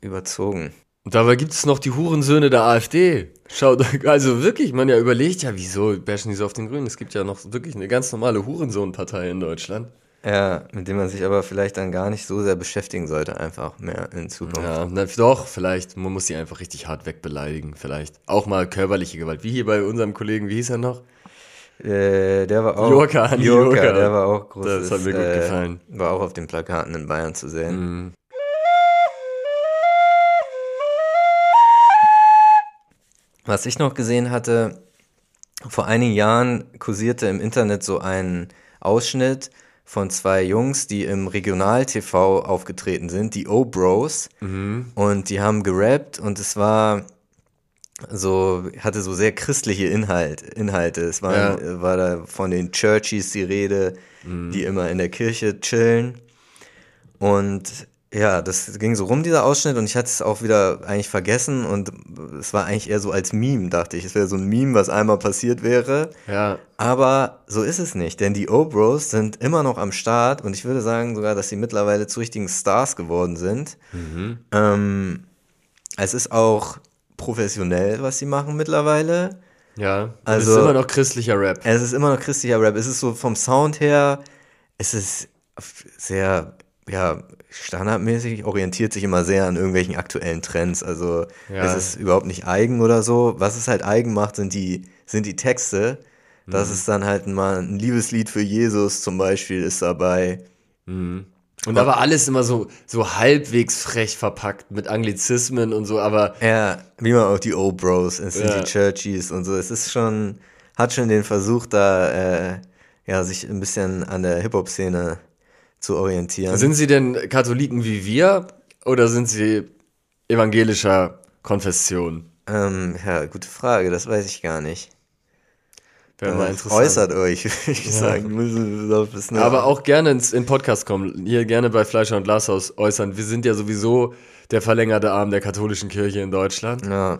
Speaker 1: überzogen.
Speaker 2: Und dabei gibt es noch die Hurensöhne der AfD. Schaut, also wirklich, man ja überlegt ja, wieso bashen die so auf den Grünen? Es gibt ja noch wirklich eine ganz normale Hurensohnpartei in Deutschland.
Speaker 1: Ja, mit dem man sich aber vielleicht dann gar nicht so sehr beschäftigen sollte, einfach mehr in Zukunft.
Speaker 2: Ja, na, doch, vielleicht, man muss sie einfach richtig hart wegbeleidigen, vielleicht. Auch mal körperliche Gewalt, wie hier bei unserem Kollegen, wie hieß er noch?
Speaker 1: Äh, der war auch. Jurka,
Speaker 2: Jurka.
Speaker 1: der war auch großes.
Speaker 2: Das hat mir gut
Speaker 1: äh,
Speaker 2: gefallen.
Speaker 1: War auch auf den Plakaten in Bayern zu sehen.
Speaker 2: Mhm.
Speaker 1: Was ich noch gesehen hatte, vor einigen Jahren kursierte im Internet so ein Ausschnitt von zwei Jungs, die im Regional-TV aufgetreten sind, die O-Bros. Und die haben gerappt und es war so, hatte so sehr christliche Inhalt, Inhalte. Es war,
Speaker 2: Ja.
Speaker 1: war da von den Churchies die Rede, die immer in der Kirche chillen. Und ja, das ging so rum, dieser Ausschnitt, und ich hatte es auch wieder eigentlich vergessen und es war eigentlich eher so als Meme, dachte ich. Es wäre so ein Meme, was einmal passiert wäre.
Speaker 2: Ja,
Speaker 1: Aber so ist es nicht, denn die O-Bros sind immer noch am Start und ich würde sagen sogar, dass sie mittlerweile zu richtigen Stars geworden sind. Ähm, es ist auch professionell, was sie machen mittlerweile.
Speaker 2: ja. Also,
Speaker 1: Also-
Speaker 2: es ist immer noch christlicher Rap.
Speaker 1: Es ist immer noch christlicher Rap. Es ist so vom Sound her, es ist sehr, ja, standardmäßig, orientiert sich immer sehr an irgendwelchen aktuellen Trends. Also
Speaker 2: Ja.
Speaker 1: es ist überhaupt nicht eigen oder so. Was es halt eigen macht, sind die, sind die Texte. Das
Speaker 2: Mhm.
Speaker 1: ist dann halt mal ein Liebeslied für Jesus zum Beispiel ist dabei.
Speaker 2: Und aber alles immer so, so halbwegs frech verpackt mit Anglizismen und so, aber
Speaker 1: Ja, wie man auch die O-Bros, es sind
Speaker 2: Ja.
Speaker 1: die Churchies und so. Es ist schon, hat schon den Versuch da, äh, ja, sich ein bisschen an der Hip-Hop-Szene zu orientieren.
Speaker 2: sind sie denn Katholiken wie wir oder sind sie evangelischer Konfession?
Speaker 1: Ähm, ja, gute Frage, das weiß ich gar nicht.
Speaker 2: Wäre mal interessant.
Speaker 1: Äußert euch, würde ich sagen. Doch wissen.
Speaker 2: Aber auch gerne ins in Podcast kommen. Hier gerne bei Fleischer und Glashaus äußern. Wir sind ja sowieso der verlängerte Arm der katholischen Kirche in Deutschland.
Speaker 1: Ja.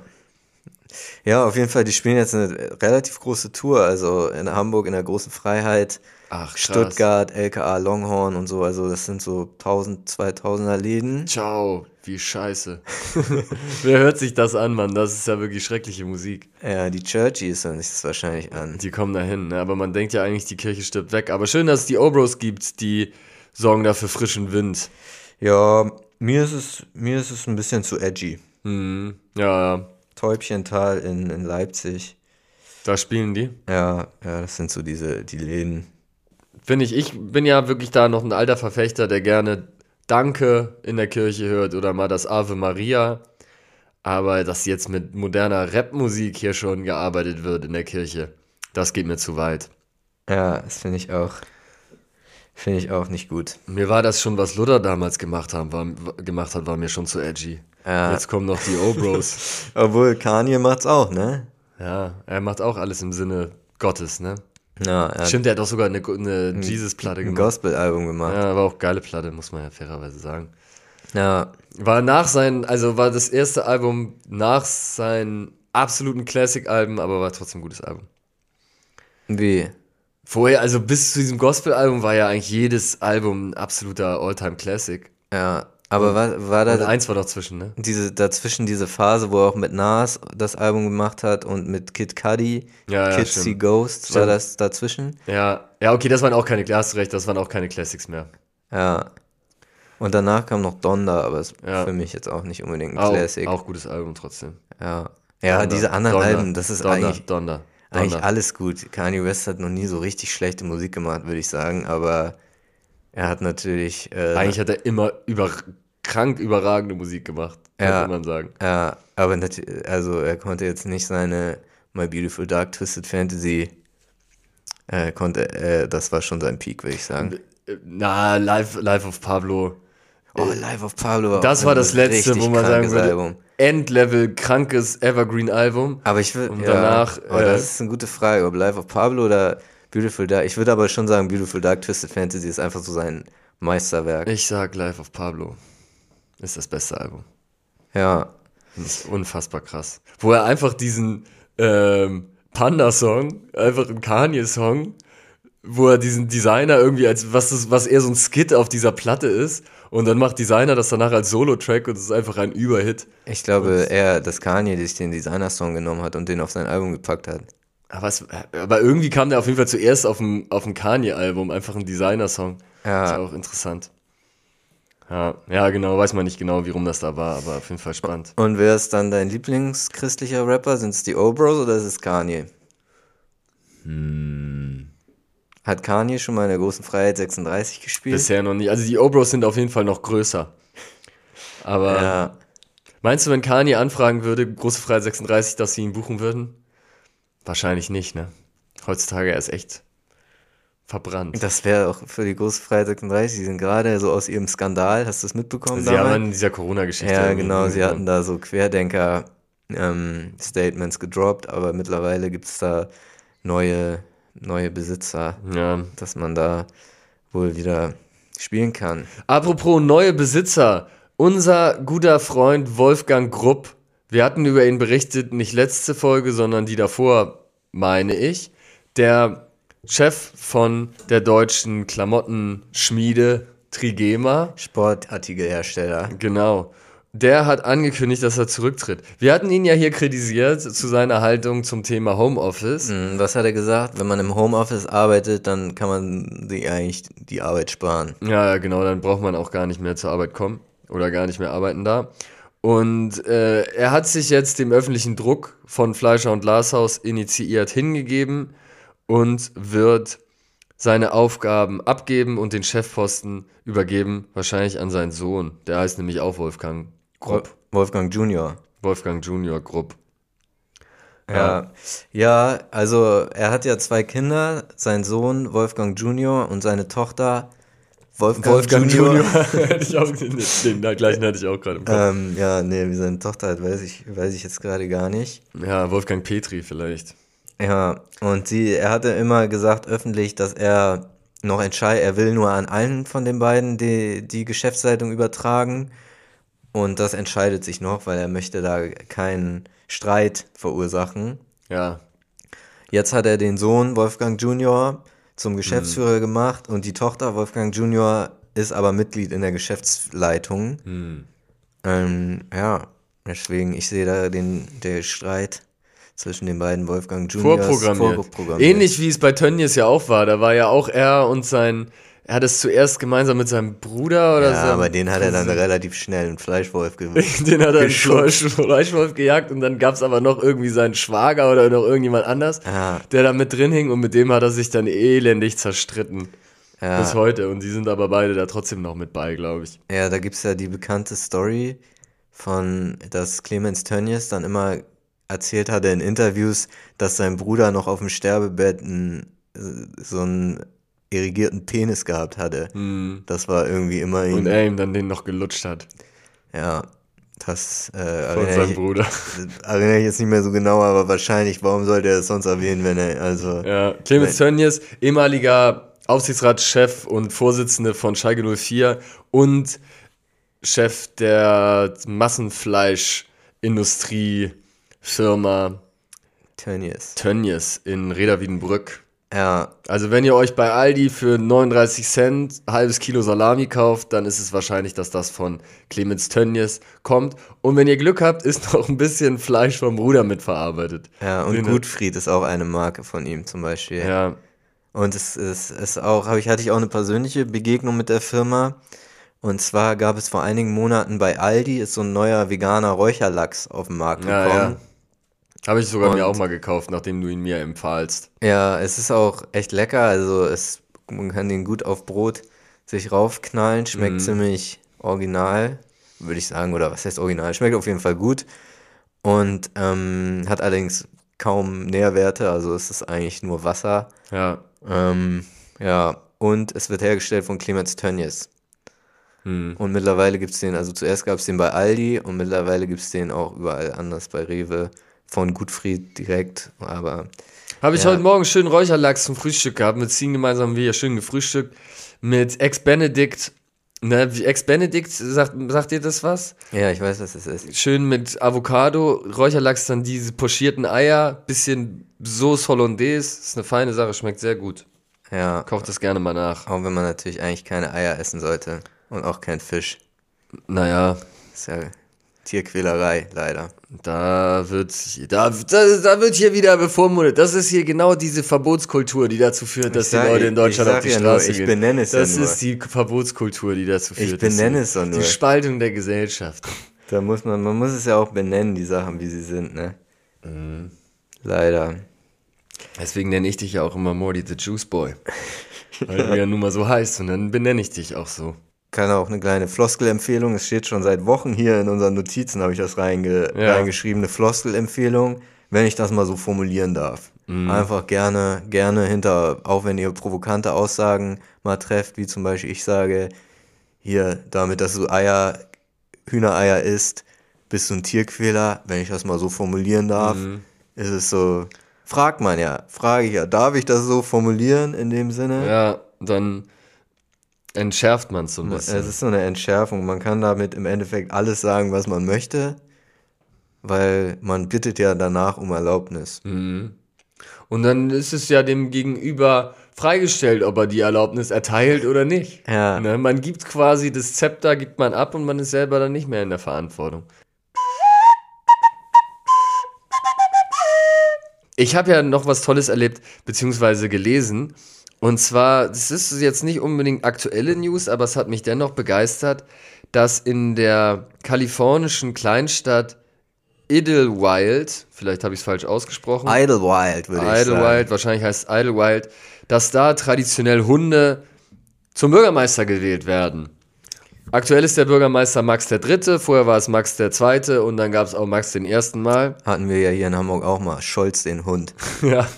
Speaker 1: Ja, auf jeden Fall, die spielen jetzt eine relativ große Tour, also in Hamburg in der großen Freiheit,
Speaker 2: Ach.
Speaker 1: Stuttgart, LKA Longhorn und so, also das sind so 1000, 2000er Läden.
Speaker 2: Ciao, wie scheiße. Wer hört sich das an, Mann? Das ist ja wirklich schreckliche Musik.
Speaker 1: Ja, die Churchies hören sich das wahrscheinlich an.
Speaker 2: Die kommen dahin, ne? aber man denkt ja eigentlich, die Kirche stirbt weg. Aber schön, dass es die Obros gibt, die sorgen dafür frischen Wind.
Speaker 1: Ja, mir ist es, mir ist es ein bisschen zu edgy.
Speaker 2: Mhm. Ja, ja,
Speaker 1: Täubchental in, in Leipzig.
Speaker 2: da spielen die.
Speaker 1: Ja, ja, das sind so diese, die Läden.
Speaker 2: Finde ich, ich bin ja wirklich da noch ein alter Verfechter, der gerne Danke in der Kirche hört oder mal das Ave Maria. Aber dass jetzt mit moderner Rapmusik hier schon gearbeitet wird in der Kirche, das geht mir zu weit.
Speaker 1: Ja, das finde ich auch, finde ich auch nicht gut.
Speaker 2: Mir war das schon, was Luther damals gemacht, haben, war, gemacht hat, war mir schon zu edgy.
Speaker 1: Ja.
Speaker 2: Jetzt kommen noch die O-Bros.
Speaker 1: Obwohl Kanye macht's auch, ne?
Speaker 2: ja, er macht auch alles im Sinne Gottes, ne?
Speaker 1: Ja,
Speaker 2: Stimmt, er hat doch sogar eine, eine Jesus-Platte
Speaker 1: ein
Speaker 2: gemacht.
Speaker 1: Gospel-Album gemacht.
Speaker 2: Ja, war auch geile Platte, muss man ja fairerweise sagen.
Speaker 1: Ja,
Speaker 2: War nach sein, also war das erste Album nach seinen absoluten Classic-Alben, aber war trotzdem ein gutes Album.
Speaker 1: wie?
Speaker 2: Vorher, also bis zu diesem Gospel-Album war ja eigentlich jedes Album ein absoluter All-Time-Classic.
Speaker 1: Ja, aber war, war
Speaker 2: Und
Speaker 1: da
Speaker 2: eins war dazwischen, ne?
Speaker 1: diese, dazwischen diese Phase, wo er auch mit Nas das Album gemacht hat und mit Kid Cudi,
Speaker 2: Ja, ja,
Speaker 1: Kids See
Speaker 2: stimmt.
Speaker 1: Ghosts, war das dazwischen?
Speaker 2: Ja, ja, okay, das waren auch keine, hast recht, das waren auch keine Classics mehr.
Speaker 1: Ja. Und danach kam noch Donda, aber ist
Speaker 2: Ja.
Speaker 1: für mich jetzt auch nicht unbedingt ein
Speaker 2: Auch,
Speaker 1: Classic.
Speaker 2: auch gutes Album trotzdem.
Speaker 1: Ja. Ja,
Speaker 2: Donda,
Speaker 1: diese anderen
Speaker 2: Donda,
Speaker 1: Alben, das ist
Speaker 2: Donda,
Speaker 1: eigentlich,
Speaker 2: Donda,
Speaker 1: eigentlich alles gut. Kanye West hat noch nie so richtig schlechte Musik gemacht, würde ich sagen, aber er hat natürlich. Äh,
Speaker 2: Eigentlich hat er immer über, krank überragende Musik gemacht,
Speaker 1: Ja.
Speaker 2: man sagen.
Speaker 1: Ja, aber also er konnte jetzt nicht seine My Beautiful Dark Twisted Fantasy äh, konnte, äh, das war schon sein Peak, würde ich sagen.
Speaker 2: Äh, Na, Live, Live of Pablo.
Speaker 1: Oh, Live of Pablo.
Speaker 2: Das
Speaker 1: auch
Speaker 2: war das letzte, wo man sagen
Speaker 1: krankes
Speaker 2: würde,
Speaker 1: Album.
Speaker 2: Endlevel, krankes Evergreen-Album.
Speaker 1: Aber ich würde, ja,
Speaker 2: danach,
Speaker 1: oh,
Speaker 2: äh,
Speaker 1: das ist eine gute Frage, ob Live of Pablo oder Beautiful Dark. Ich würde aber schon sagen, Beautiful Dark Twisted Fantasy ist einfach so sein Meisterwerk.
Speaker 2: Ich sag Live of Pablo. Ist das beste Album.
Speaker 1: Ja,
Speaker 2: Das ist unfassbar krass. Wo er einfach diesen ähm, Panda-Song, einfach ein Kanye-Song, wo er diesen Designer irgendwie als, was, das, was eher so ein Skit auf dieser Platte ist, und dann macht Designer das danach als Solo-Track und es ist einfach ein Überhit.
Speaker 1: ich glaube eher, dass Kanye sich den Designer-Song genommen hat und den auf sein Album gepackt hat.
Speaker 2: Aber, es, aber irgendwie kam der auf jeden Fall zuerst auf dem, auf dem Kanye-Album, einfach ein Designer-Song.
Speaker 1: Ja.
Speaker 2: Ist ja auch interessant. Ja, ja, genau, weiß man nicht genau, wie rum das da war, aber auf jeden Fall spannend.
Speaker 1: Und wer ist dann dein Lieblingschristlicher Rapper? Sind es die Obros oder ist es Kanye?
Speaker 2: Hm.
Speaker 1: Hat Kanye schon mal in der großen Freiheit 36 gespielt?
Speaker 2: Bisher noch nicht. Also die Obros sind auf jeden Fall noch größer. Aber
Speaker 1: ja,
Speaker 2: meinst du, wenn Kanye anfragen würde, große Freiheit 36, dass sie ihn buchen würden? Wahrscheinlich nicht, ne? Heutzutage er ist echt verbrannt.
Speaker 1: das wäre auch für die große Freiheit 36. Die sind gerade so aus ihrem Skandal. Hast du das mitbekommen?
Speaker 2: sie haben
Speaker 1: damals?
Speaker 2: in dieser Corona-Geschichte.
Speaker 1: Ja, genau, sie hatten da so Querdenker-Statements gedroppt, aber mittlerweile gibt es da neue, neue Besitzer,
Speaker 2: Ja.
Speaker 1: dass man da wohl wieder spielen kann.
Speaker 2: Apropos neue Besitzer. Unser guter Freund Wolfgang Grupp. Wir hatten über ihn berichtet, nicht letzte Folge, sondern die davor, meine ich. Der Chef von der deutschen Klamottenschmiede Trigema.
Speaker 1: Sportartikelhersteller.
Speaker 2: Genau. Der hat angekündigt, dass er zurücktritt. Wir hatten ihn ja hier kritisiert zu seiner Haltung zum Thema Homeoffice.
Speaker 1: Hm, Was hat er gesagt? Wenn man im Homeoffice arbeitet, dann kann man sich eigentlich die Arbeit sparen.
Speaker 2: Ja, ja, genau, dann braucht man auch gar nicht mehr zur Arbeit kommen oder gar nicht mehr arbeiten da. Und äh, er hat sich jetzt dem öffentlichen Druck von Fleischer und Glashaus initiiert hingegeben und wird seine Aufgaben abgeben und den Chefposten übergeben, wahrscheinlich an seinen Sohn. Der heißt nämlich auch Wolfgang Grupp.
Speaker 1: Wolfgang Junior.
Speaker 2: Wolfgang Junior Grupp.
Speaker 1: Ja. ja, also er hat ja zwei Kinder, sein Sohn Wolfgang Junior und seine Tochter Wolfgang, Junior.
Speaker 2: Hätte ich auch, den, den gleichen hatte ich auch gerade im Kopf.
Speaker 1: Ähm, ja, nee, wie seine Tochter hat, weiß ich, weiß ich jetzt gerade gar nicht.
Speaker 2: Ja, Wolfgang Petri vielleicht.
Speaker 1: Ja, und sie, er hatte immer gesagt öffentlich, dass er noch entscheidet, er will nur an einen von den beiden die, die Geschäftsleitung übertragen. Und das entscheidet sich noch, weil er möchte da keinen Streit verursachen.
Speaker 2: Ja,
Speaker 1: Jetzt hat er den Sohn Wolfgang Junior zum Geschäftsführer gemacht und die Tochter Wolfgang Junior ist aber Mitglied in der Geschäftsleitung. Ähm, ja, deswegen, ich sehe da den der Streit zwischen den beiden Wolfgang Juniors
Speaker 2: vorprogrammiert.
Speaker 1: vorprogrammiert.
Speaker 2: Ähnlich wie es bei Tönnies ja auch war. Da war ja auch er und sein, er hat es zuerst gemeinsam mit seinem Bruder oder
Speaker 1: Ja,
Speaker 2: so.
Speaker 1: aber den hat er dann relativ schnell einen Fleischwolf ge
Speaker 2: Den hat er einen. Fleisch- Fleischwolf gejagt und dann gab es aber noch irgendwie seinen Schwager oder noch irgendjemand anders,
Speaker 1: Ja.
Speaker 2: der da mit drin hing und mit dem hat er sich dann elendig zerstritten.
Speaker 1: Ja.
Speaker 2: Bis heute. Und die sind aber beide da trotzdem noch mit bei, glaube ich.
Speaker 1: Ja, da gibt's ja die bekannte Story von, dass Clemens Tönnies dann immer erzählt hatte in Interviews, dass sein Bruder noch auf dem Sterbebett einen, äh, so einen irrigierten Penis gehabt hatte. Das war irgendwie immer
Speaker 2: Und
Speaker 1: ihn,
Speaker 2: er ihm dann den noch gelutscht hat.
Speaker 1: ja, das äh,
Speaker 2: Von seinem
Speaker 1: ich,
Speaker 2: Bruder.
Speaker 1: erinnere ich jetzt nicht mehr so genau, aber wahrscheinlich, warum sollte er es sonst erwähnen, wenn er, also,
Speaker 2: Ja, Clemens Tönnies, ehemaliger Aufsichtsratschef und Vorsitzende von Schalke 04 und Chef der Massenfleischindustriefirma
Speaker 1: Tönnies.
Speaker 2: Tönnies in Reda-Wiedenbrück.
Speaker 1: Ja,
Speaker 2: Also wenn ihr euch bei Aldi für 39 Cent halbes Kilo Salami kauft, dann ist es wahrscheinlich, dass das von Clemens Tönnies kommt. Und wenn ihr Glück habt, ist noch ein bisschen Fleisch vom Bruder mitverarbeitet.
Speaker 1: ja, und
Speaker 2: Den-
Speaker 1: Gutfried ist auch eine Marke von ihm zum Beispiel.
Speaker 2: Ja,
Speaker 1: Und es ist, ist auch, habe ich, hatte ich auch eine persönliche Begegnung mit der Firma. Und zwar gab es vor einigen Monaten bei Aldi ist so ein neuer veganer Räucherlachs auf den Markt
Speaker 2: ja,
Speaker 1: gekommen.
Speaker 2: ja. Habe ich sogar mir
Speaker 1: Und-
Speaker 2: auch mal gekauft, nachdem du ihn mir empfahlst.
Speaker 1: Ja. es ist auch echt lecker. Also es, man kann den gut auf Brot sich raufknallen. Schmeckt ziemlich original, würde ich sagen. Oder was heißt original? Schmeckt auf jeden Fall gut. Und ähm, hat allerdings kaum Nährwerte. Also es ist eigentlich nur Wasser.
Speaker 2: Ja.
Speaker 1: Ähm, ja, und es wird hergestellt von Clemens Tönnies. Und mittlerweile gibt es den, also zuerst gab es den bei Aldi und mittlerweile gibt es den auch überall anders bei Rewe von Gutfried direkt. Aber
Speaker 2: Habe ich
Speaker 1: Ja.
Speaker 2: heute Morgen schön Räucherlachs zum Frühstück gehabt. Mit Ziehen gemeinsam haben wir hier schön gefrühstückt. Mit Ex-Benedict. Ne, wie Ex-Benedict, sagt, sagt ihr das was?
Speaker 1: ja, ich weiß, was es ist.
Speaker 2: Schön mit Avocado, Räucherlachs, dann diese pochierten Eier, bisschen Sauce Hollandaise. Ist eine feine Sache, schmeckt sehr gut.
Speaker 1: Ja,
Speaker 2: Kocht das gerne mal nach.
Speaker 1: auch wenn man natürlich eigentlich keine Eier essen sollte und auch kein Fisch.
Speaker 2: Naja,
Speaker 1: ist ja Tierquälerei, leider.
Speaker 2: Da wird, da, da, da wird hier wieder bevormundet. Das ist hier genau diese Verbotskultur, die dazu führt, dass
Speaker 1: sag-
Speaker 2: die Leute in
Speaker 1: ich
Speaker 2: Deutschland auf die
Speaker 1: ja nur,
Speaker 2: Straße
Speaker 1: ich
Speaker 2: gehen.
Speaker 1: benenne es ja
Speaker 2: das
Speaker 1: nur.
Speaker 2: ist die Verbotskultur, die dazu führt.
Speaker 1: Ich
Speaker 2: dass
Speaker 1: benenne
Speaker 2: die-
Speaker 1: es doch nur.
Speaker 2: Die Spaltung der Gesellschaft.
Speaker 1: Da muss man, man muss es ja auch benennen, die Sachen, wie sie sind, ne? Leider.
Speaker 2: Deswegen nenne ich dich ja auch immer Morty the Juice Boy. Weil du ja nun mal so heißt und dann benenne ich dich auch so.
Speaker 1: Kann auch eine kleine Floskelempfehlung. Es steht schon seit Wochen hier in unseren Notizen, habe ich das reinge
Speaker 2: Ja.
Speaker 1: reingeschrieben, eine Floskelempfehlung, wenn ich das mal so formulieren darf.
Speaker 2: Mhm.
Speaker 1: Einfach gerne, gerne hinter, auch wenn ihr provokante Aussagen mal trefft, wie zum Beispiel ich sage, hier, damit, dass du Eier, Hühnereier isst, bist du ein Tierquäler, wenn ich das mal so formulieren darf,
Speaker 2: Mhm.
Speaker 1: ist es so, fragt man ja, frage ich ja, darf ich das so formulieren in dem Sinne?
Speaker 2: Ja, dann entschärft man es so ein
Speaker 1: Es
Speaker 2: bisschen.
Speaker 1: ist so eine Entschärfung. Man kann damit im Endeffekt alles sagen, was man möchte, weil man bittet ja danach um Erlaubnis.
Speaker 2: Und dann ist es ja dem Gegenüber freigestellt, ob er die Erlaubnis erteilt oder nicht.
Speaker 1: Ja.
Speaker 2: Ne? Man gibt quasi das Zepter, gibt man ab und man ist selber dann nicht mehr in der Verantwortung. Ich habe ja noch was Tolles erlebt, beziehungsweise gelesen. Und zwar, das ist jetzt nicht unbedingt aktuelle News, aber es hat mich dennoch begeistert, dass in der kalifornischen Kleinstadt Idlewild, vielleicht habe ich es falsch ausgesprochen,
Speaker 1: Idlewild, würde ich sagen.
Speaker 2: Idlewild, wahrscheinlich heißt es Idlewild, dass da traditionell Hunde zum Bürgermeister gewählt werden. Aktuell ist der Bürgermeister Max der Dritte, vorher war es Max der Zweite und dann gab es auch Max den ersten Mal.
Speaker 1: Hatten wir ja hier in Hamburg auch mal. Scholz den Hund.
Speaker 2: Ja.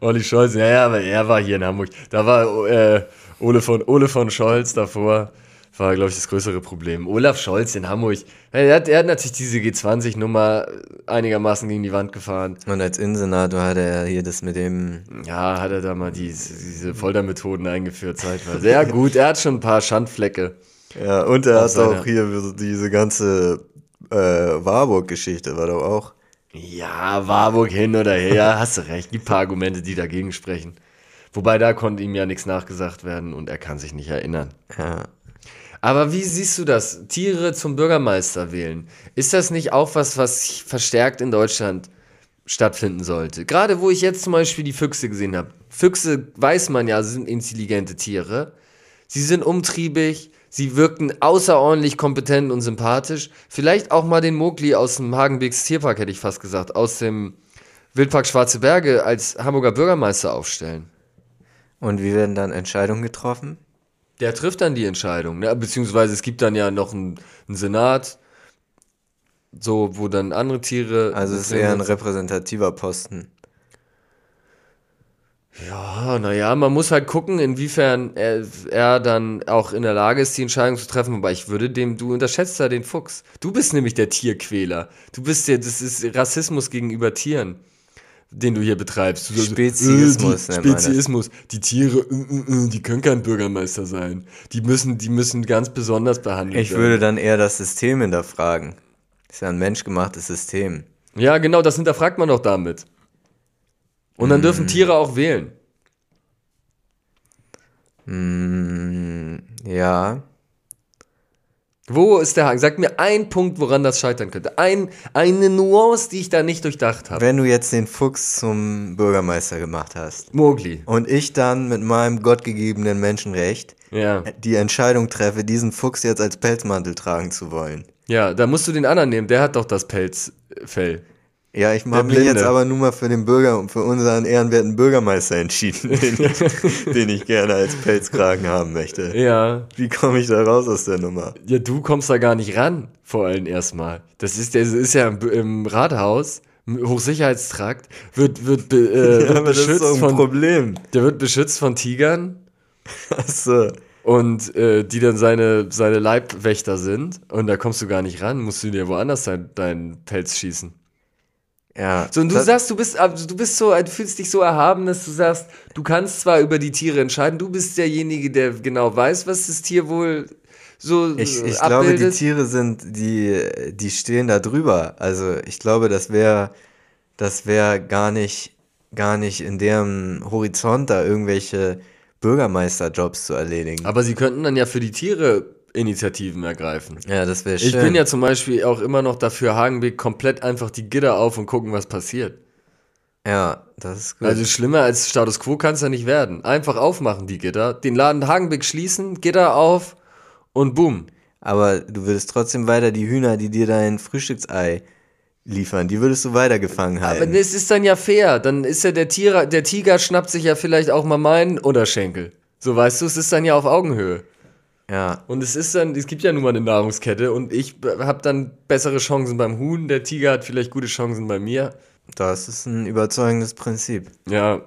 Speaker 2: Olli Scholz, ja, ja, aber er war hier in Hamburg. Da war äh, Ole, von, Ole von Scholz davor, war, glaube ich, das größere Problem. Olaf Scholz in Hamburg, er hat, er hat natürlich diese G20-Nummer einigermaßen gegen die Wand gefahren.
Speaker 1: Und als Innensenator hat er hier das mit dem.
Speaker 2: Ja, hat er da mal diese, diese Foltermethoden eingeführt zeitweise. Ja gut, er hat schon ein paar Schandflecke.
Speaker 1: Ja, und er hat auch hier diese ganze äh, Warburg-Geschichte, war doch auch.
Speaker 2: Ja, Warburg hin oder her, hast du recht. Gibt ein paar Argumente, die dagegen sprechen. Wobei da konnte ihm ja nichts nachgesagt werden und er kann sich nicht erinnern.
Speaker 1: Ja.
Speaker 2: Aber wie siehst du das? Tiere zum Bürgermeister wählen. Ist das nicht auch was, was verstärkt in Deutschland stattfinden sollte? Gerade wo ich jetzt zum Beispiel die Füchse gesehen habe. Füchse, weiß man ja, sind intelligente Tiere. Sie sind umtriebig, sie wirken außerordentlich kompetent und sympathisch. Vielleicht auch mal den Mogli aus dem Hagenbecks Tierpark, hätte ich fast gesagt, aus dem Wildpark Schwarze Berge als Hamburger Bürgermeister aufstellen.
Speaker 1: Und wie werden dann Entscheidungen getroffen?
Speaker 2: Der trifft dann die Entscheidung, ne? beziehungsweise es gibt dann ja noch einen, einen Senat, so wo dann andere Tiere.
Speaker 1: Also es ist eher ein repräsentativer Posten.
Speaker 2: Ja, naja, man muss halt gucken, inwiefern er, er dann auch in der Lage ist, die Entscheidung zu treffen. Aber ich würde dem, du unterschätzt da den Fuchs. Du bist nämlich der Tierquäler. Du bist der, das ist Rassismus gegenüber Tieren, den du hier betreibst.
Speaker 1: Speziismus
Speaker 2: äh, die. Speziismus. Die Tiere, äh, äh, äh, die können kein Bürgermeister sein. Die müssen, die müssen ganz besonders behandelt
Speaker 1: Ich
Speaker 2: werden.
Speaker 1: würde dann eher das System hinterfragen. Das ist ja ein menschgemachtes System.
Speaker 2: Ja, genau, das hinterfragt man doch damit. Und dann dürfen Tiere auch wählen.
Speaker 1: Mm, ja.
Speaker 2: Wo ist der Haken? Sag mir einen Punkt, woran das scheitern könnte. Ein, eine Nuance, die ich da nicht durchdacht habe.
Speaker 1: Wenn du jetzt den Fuchs zum Bürgermeister gemacht hast
Speaker 2: Mowgli.
Speaker 1: und ich dann mit meinem gottgegebenen Menschenrecht
Speaker 2: Ja.
Speaker 1: die Entscheidung treffe, diesen Fuchs jetzt als Pelzmantel tragen zu wollen.
Speaker 2: Ja, da musst du den anderen nehmen. Der hat doch das Pelzfell.
Speaker 1: Ja, ich habe mich jetzt aber nur mal für den Bürger, für unseren ehrenwerten Bürgermeister entschieden, den ich, den ich gerne als Pelzkragen haben möchte.
Speaker 2: Ja.
Speaker 1: Wie komme ich da raus aus der Nummer?
Speaker 2: Ja, du kommst da gar nicht ran, vor allem erstmal. Das ist, der ist ja im, Rathaus, im Hochsicherheitstrakt, wird, wird, be, äh,
Speaker 1: Ja,
Speaker 2: wird
Speaker 1: das
Speaker 2: beschützt
Speaker 1: so ein
Speaker 2: von,
Speaker 1: Problem.
Speaker 2: der wird beschützt von Tigern
Speaker 1: Achso.
Speaker 2: und äh, die dann seine, seine Leibwächter sind und da kommst du gar nicht ran, musst du dir woanders dein, deinen Pelz schießen.
Speaker 1: Ja.
Speaker 2: So, und du sagst, du bist, du bist so, du fühlst dich so erhaben, dass du sagst, du kannst zwar über die Tiere entscheiden, du bist derjenige, der genau weiß, was das Tier wohl so
Speaker 1: Ich,
Speaker 2: äh,
Speaker 1: ich glaube, die. Tiere sind, die, die stehen da drüber. Also ich glaube, das wäre, das wäre gar nicht, gar nicht in deren Horizont da irgendwelche Bürgermeisterjobs zu erledigen.
Speaker 2: Aber sie könnten dann ja für die Tiere Initiativen ergreifen.
Speaker 1: ja, das wäre schön.
Speaker 2: Ich bin ja zum Beispiel auch immer noch dafür, Hagenbeck komplett einfach die Gitter auf und gucken, was passiert.
Speaker 1: ja, das ist gut.
Speaker 2: Also schlimmer als Status Quo kann es ja nicht werden. Einfach aufmachen die Gitter, den Laden Hagenbeck schließen, Gitter auf und boom.
Speaker 1: Aber du würdest trotzdem weiter die Hühner, die dir dein Frühstücksei liefern, die würdest du weiter gefangen
Speaker 2: Aber es ist dann ja fair. Dann ist ja der Tiger, der Tiger schnappt sich ja vielleicht auch mal meinen Unterschenkel. So weißt du, es ist dann ja auf Augenhöhe.
Speaker 1: Ja,
Speaker 2: Und es ist dann, es gibt ja nun mal eine Nahrungskette und ich habe dann bessere Chancen beim Huhn, der Tiger hat vielleicht gute Chancen bei mir.
Speaker 1: das ist ein überzeugendes Prinzip.
Speaker 2: Ja,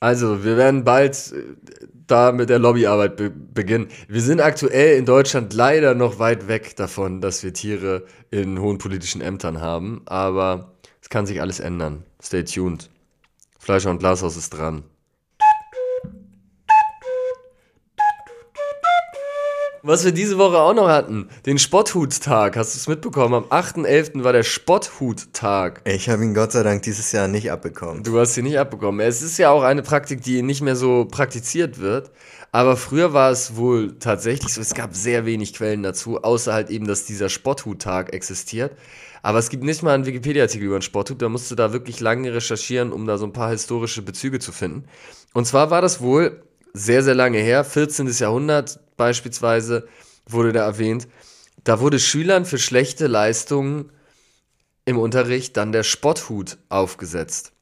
Speaker 2: also wir werden bald äh, da mit der Lobbyarbeit be beginnen. Wir sind aktuell in Deutschland leider noch weit weg davon, dass wir Tiere in hohen politischen Ämtern haben, aber es kann sich alles ändern. Stay tuned. Fleischer und Glashaus ist dran. Was wir diese Woche auch noch hatten, den Spotthut-Tag. Hast du es mitbekommen? Am 8.11. war der Spotthut-Tag.
Speaker 1: Ich habe ihn Gott sei Dank dieses Jahr nicht abbekommen.
Speaker 2: Du hast sie nicht abbekommen. Es ist ja auch eine Praktik, die nicht mehr so praktiziert wird. Aber früher war es wohl tatsächlich so, es gab sehr wenig Quellen dazu, außer halt eben, dass dieser Spotthut-Tag existiert. Aber es gibt nicht mal einen Wikipedia-Artikel über den Spotthut, da musst du da wirklich lange recherchieren, um da so ein paar historische Bezüge zu finden. Und zwar war das wohl sehr, sehr lange her, 14. Jahrhundert beispielsweise wurde da erwähnt. Da wurde Schülern für schlechte Leistungen im Unterricht dann der Spotthut aufgesetzt.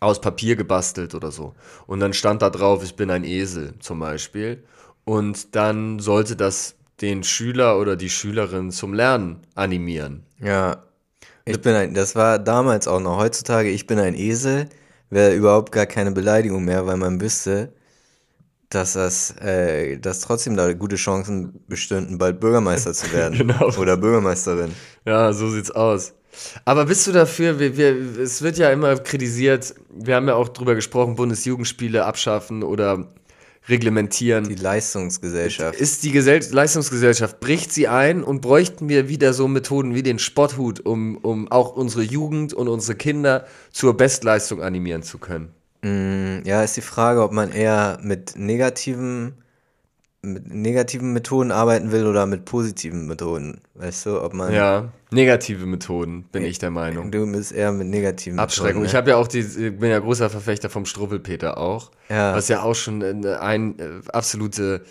Speaker 2: Aus Papier gebastelt oder so. Und dann stand da drauf, ich bin ein Esel zum Beispiel. Und dann sollte das den Schüler oder die Schülerin zum Lernen animieren.
Speaker 1: Ja, ich bin ein, das war damals auch noch. Heutzutage, ich bin ein Esel, wäre überhaupt gar keine Beleidigung mehr, weil man wüsste, dass das, äh, dass trotzdem da gute Chancen bestünden, bald Bürgermeister zu werden.
Speaker 2: Genau.
Speaker 1: Oder Bürgermeisterin.
Speaker 2: Ja, so sieht's aus. Aber bist du dafür, wir, wir, es wird ja immer kritisiert, wir haben ja auch drüber gesprochen, Bundesjugendspiele abschaffen oder reglementieren.
Speaker 1: Die Leistungsgesellschaft.
Speaker 2: Ist die Gesell Leistungsgesellschaft, bricht sie ein und bräuchten wir wieder so Methoden wie den Spotthut, um, um auch unsere Jugend und unsere Kinder zur Bestleistung animieren zu können?
Speaker 1: Mm, Ja, ist die Frage, ob man eher mit negativen, mit negativen Methoden arbeiten will oder mit positiven Methoden. Weißt du, ob man.
Speaker 2: Ja, negative Methoden, bin ich der Meinung.
Speaker 1: Du bist eher mit negativen
Speaker 2: Abschreckung.
Speaker 1: Methoden.
Speaker 2: Ich habe ja auch die, ich bin ja großer Verfechter vom Struwwelpeter auch.
Speaker 1: Ja.
Speaker 2: Was ja auch schon eine ein, äh, absolute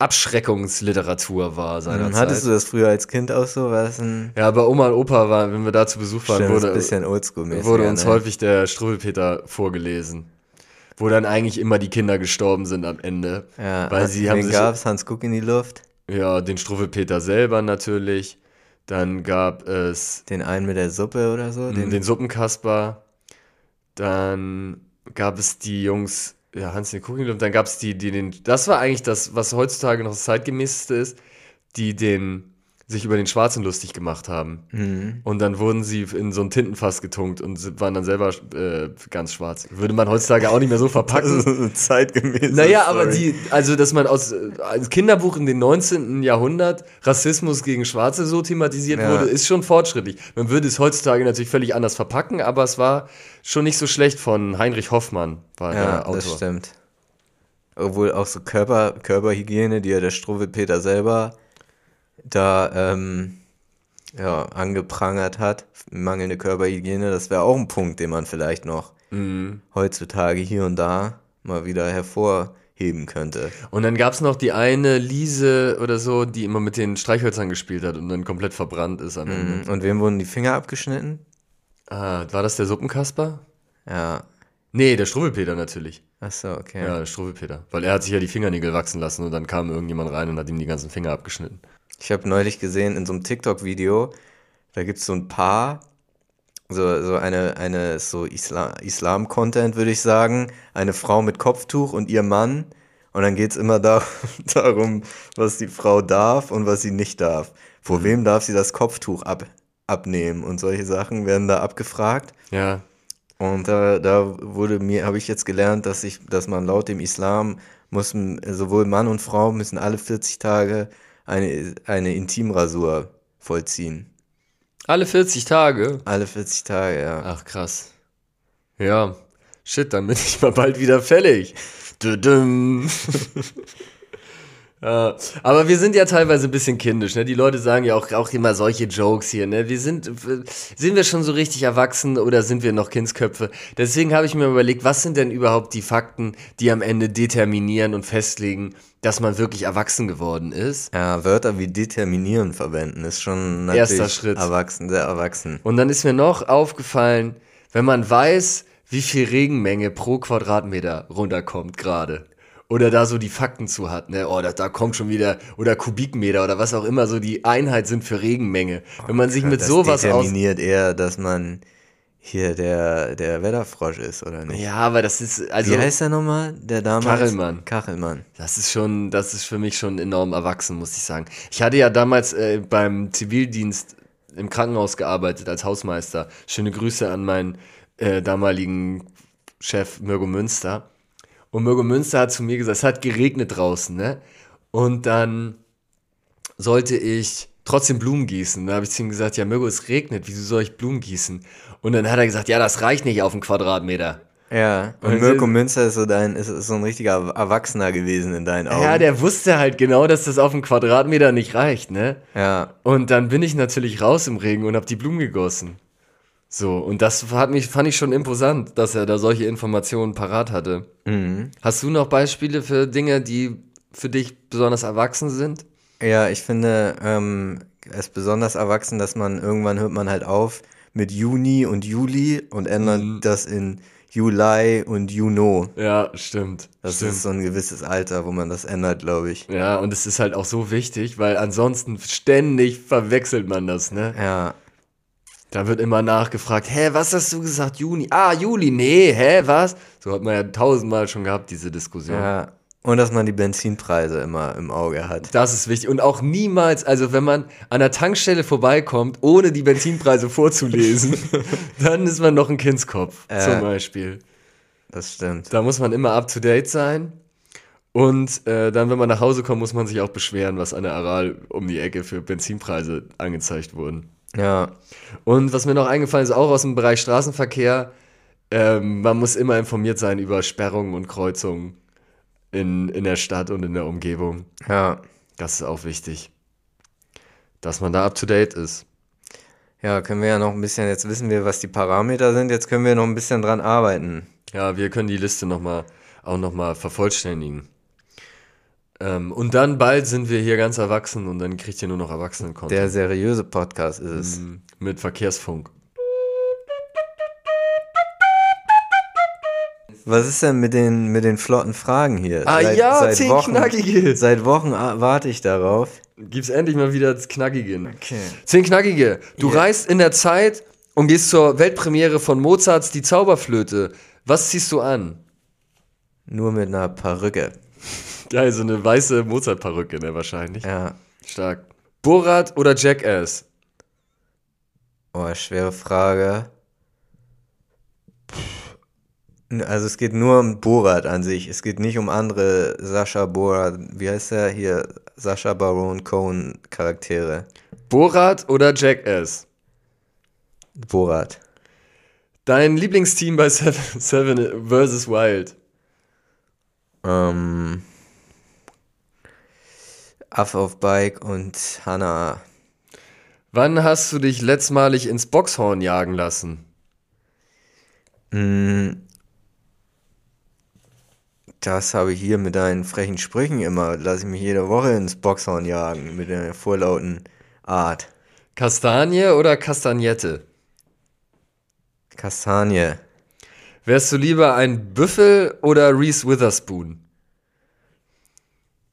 Speaker 2: Abschreckungsliteratur war
Speaker 1: ne?
Speaker 2: seinerzeit.
Speaker 1: Hattest du das früher als Kind auch so? War ein.
Speaker 2: ja, bei Oma und Opa war, wenn wir da zu Besuch waren,
Speaker 1: Stimmt,
Speaker 2: wurde,
Speaker 1: bisschen
Speaker 2: wurde uns
Speaker 1: ne?
Speaker 2: häufig der Struwwelpeter vorgelesen. Wo dann eigentlich immer die Kinder gestorben sind am Ende.
Speaker 1: Ja,
Speaker 2: weil sie haben sich,
Speaker 1: gab's? Hans Guck in die Luft.
Speaker 2: ja, den Struwwelpeter selber natürlich. Dann gab es
Speaker 1: Den einen mit der Suppe oder so. Den,
Speaker 2: den Suppenkasper. Dann gab es die Jungs, ja, Hans den Cooking Dann gab es die, die den, das war eigentlich das, was heutzutage noch das zeitgemäßeste ist, die den, sich über den Schwarzen lustig gemacht haben.
Speaker 1: Mhm.
Speaker 2: Und dann wurden sie in so ein Tintenfass getunkt und waren dann selber äh, ganz schwarz. Würde man heutzutage auch nicht mehr so
Speaker 1: Das
Speaker 2: verpacken.
Speaker 1: ist eine zeitgemäße
Speaker 2: Naja, aber
Speaker 1: Story.
Speaker 2: die, also dass man aus als Kinderbuch in den 19. Jahrhundert Rassismus gegen Schwarze so thematisiert
Speaker 1: Ja.
Speaker 2: wurde, ist schon fortschrittlich. Man würde es heutzutage natürlich völlig anders verpacken, aber es war schon nicht so schlecht von Heinrich Hoffmann, war
Speaker 1: Ja,
Speaker 2: der Autor.
Speaker 1: das stimmt. Obwohl auch so Körper, Körperhygiene, die ja der Struwwelpeter selber da ähm, ja, angeprangert hat, mangelnde Körperhygiene, das wäre auch ein Punkt, den man vielleicht noch
Speaker 2: Mhm.
Speaker 1: heutzutage hier und da mal wieder hervorheben könnte.
Speaker 2: Und dann gab es noch die eine Liese oder so, die immer mit den Streichhölzern gespielt hat und dann komplett verbrannt ist am Ende.
Speaker 1: Mhm. Und wem wurden die Finger abgeschnitten?
Speaker 2: Ah, war das der Suppenkasper?
Speaker 1: Ja.
Speaker 2: Nee, der Struwwelpeter natürlich.
Speaker 1: Ach so, okay.
Speaker 2: Ja, der Struwwelpeter. Weil er hat sich ja die Fingernägel wachsen lassen und dann kam irgendjemand rein und hat ihm die ganzen Finger abgeschnitten.
Speaker 1: Ich habe neulich gesehen in so einem TikTok-Video, da gibt es so ein Paar, so, so eine, eine so Isla Islam-Content, würde ich sagen. Eine Frau mit Kopftuch und ihr Mann. Und dann geht es immer da, darum, was die Frau darf und was sie nicht darf. Vor wem darf sie das Kopftuch ab, abnehmen? Und solche Sachen werden da abgefragt.
Speaker 2: Ja.
Speaker 1: Und da, da wurde mir, habe ich jetzt gelernt, dass ich, dass man laut dem Islam muss sowohl Mann und Frau müssen alle 40 Tage eine, eine Intimrasur vollziehen.
Speaker 2: Alle 40 Tage?
Speaker 1: Alle 40 Tage, ja.
Speaker 2: Ach, krass. Ja. Shit, dann bin ich mal bald wieder fällig. Ja, aber wir sind ja teilweise ein bisschen kindisch, ne? Die Leute sagen ja auch, auch immer solche Jokes hier, ne? Wir sind, sind wir schon so richtig erwachsen oder sind wir noch Kindsköpfe? Deswegen habe ich mir überlegt, was sind denn überhaupt die Fakten, die am Ende determinieren und festlegen, dass man wirklich erwachsen geworden ist?
Speaker 1: Ja, Wörter wie determinieren verwenden ist schon natürlich
Speaker 2: Erster Schritt.
Speaker 1: erwachsen, sehr erwachsen.
Speaker 2: Und dann ist mir noch aufgefallen, wenn man weiß, wie viel Regenmenge pro Quadratmeter runterkommt gerade. Oder da so die Fakten zu hat, ne? Oh, da, da kommt schon wieder, oder Kubikmeter oder was auch immer so die Einheit sind für Regenmenge. Wenn man sich mit
Speaker 1: das
Speaker 2: sowas aus.
Speaker 1: determiniert eher, dass man hier der, der Wetterfrosch ist, oder nicht?
Speaker 2: Ja, aber das ist, also.
Speaker 1: Wie heißt der nochmal? Der damals?
Speaker 2: Kachelmann.
Speaker 1: Kachelmann.
Speaker 2: Das ist schon, das ist für mich schon enorm erwachsen, muss ich sagen. Ich hatte ja damals äh, beim Zivildienst im Krankenhaus gearbeitet als Hausmeister. Schöne Grüße an meinen äh, damaligen Chef Mirko Münster. Und Mirko Münster hat zu mir gesagt, es hat geregnet draußen, ne? Und dann sollte ich trotzdem Blumen gießen. Da habe ich zu ihm gesagt, ja Mirko, es regnet, wieso soll ich Blumen gießen? Und dann hat er gesagt, ja, das reicht nicht auf einen Quadratmeter.
Speaker 1: Ja, und
Speaker 2: Und
Speaker 1: Mirko Münster ist so dein, ist, ist so ein richtiger Erwachsener gewesen in deinen Augen.
Speaker 2: Ja, der wusste halt genau, dass das auf einen Quadratmeter nicht reicht, ne?
Speaker 1: ja,
Speaker 2: Und dann bin ich natürlich raus im Regen und habe die Blumen gegossen. So, und das hat mich, fand ich schon imposant, dass er da solche Informationen parat hatte.
Speaker 1: mhm.
Speaker 2: Hast du noch Beispiele für Dinge, die für dich besonders erwachsen sind?
Speaker 1: ja, ich finde ähm, es besonders erwachsen, dass man irgendwann hört man halt auf mit Juni und Juli und ändert
Speaker 2: Mhm.
Speaker 1: das in Juli und Juno.
Speaker 2: Ja, stimmt.
Speaker 1: Das
Speaker 2: stimmt.
Speaker 1: ist so ein gewisses Alter, wo man das ändert, glaube ich.
Speaker 2: Ja, und es ist halt auch so wichtig, weil ansonsten ständig verwechselt man das, ne?
Speaker 1: Ja,
Speaker 2: Da wird immer nachgefragt, hä, was hast du gesagt, Juni? Ah, Juli, nee, hä, was? So hat man ja tausendmal schon gehabt, diese Diskussion.
Speaker 1: ja. Und dass man die Benzinpreise immer im Auge hat.
Speaker 2: Das ist wichtig. Und auch niemals, also wenn man an der Tankstelle vorbeikommt, ohne die Benzinpreise vorzulesen, dann ist man noch ein Kindskopf,
Speaker 1: Äh.
Speaker 2: zum Beispiel.
Speaker 1: Das stimmt.
Speaker 2: Da muss man immer up to date sein. Und äh, dann, wenn man nach Hause kommt, muss man sich auch beschweren, was an der Aral um die Ecke für Benzinpreise angezeigt wurden.
Speaker 1: Ja,
Speaker 2: Und was mir noch eingefallen ist, auch aus dem Bereich Straßenverkehr, ähm, man muss immer informiert sein über Sperrungen und Kreuzungen in, in der Stadt und in der Umgebung.
Speaker 1: ja.
Speaker 2: Das ist auch wichtig. Dass man da up to date ist.
Speaker 1: Ja, können wir ja noch ein bisschen, jetzt wissen wir, was die Parameter sind, jetzt können wir noch ein bisschen dran arbeiten.
Speaker 2: Ja, wir können die Liste noch mal, auch nochmal vervollständigen. Ähm, und dann bald sind wir hier ganz erwachsen und dann kriegt ihr nur noch Erwachsenen-Content.
Speaker 1: Der seriöse Podcast ist es.
Speaker 2: Mhm, Mit Verkehrsfunk.
Speaker 1: Was ist denn mit den, mit den flotten Fragen hier?
Speaker 2: Ah ja, zehn knackige.
Speaker 1: Seit Wochen warte ich darauf.
Speaker 2: Gibt's endlich mal wieder das Knackige.
Speaker 1: Okay.
Speaker 2: Zehn Knackige. Du
Speaker 1: Ja.
Speaker 2: reist in der Zeit und gehst zur Weltpremiere von Mozarts Die Zauberflöte. Was ziehst du an?
Speaker 1: Nur mit einer Perücke.
Speaker 2: Geil, so eine weiße Mozart-Perücke, ne, wahrscheinlich.
Speaker 1: Ja.
Speaker 2: Stark. Borat oder Jackass?
Speaker 1: Oh, schwere Frage. Also es geht nur um Borat an sich. Es geht nicht um andere Sascha Borat, wie heißt der hier? Sascha Baron Cohen Charaktere.
Speaker 2: Borat oder Jackass?
Speaker 1: Borat.
Speaker 2: Dein Lieblingsteam bei Seven, Seven vs. Wild?
Speaker 1: Ähm, Affe auf Bike und Hannah.
Speaker 2: Wann hast du dich letztmalig ins Boxhorn jagen lassen?
Speaker 1: Mm, Das habe ich hier mit deinen frechen Sprüchen immer. Lass ich mich jede Woche ins Boxhorn jagen mit der vorlauten Art.
Speaker 2: Kastanie oder Kastagnette?
Speaker 1: Kastanie.
Speaker 2: Wärst du lieber ein Büffel oder Reese Witherspoon?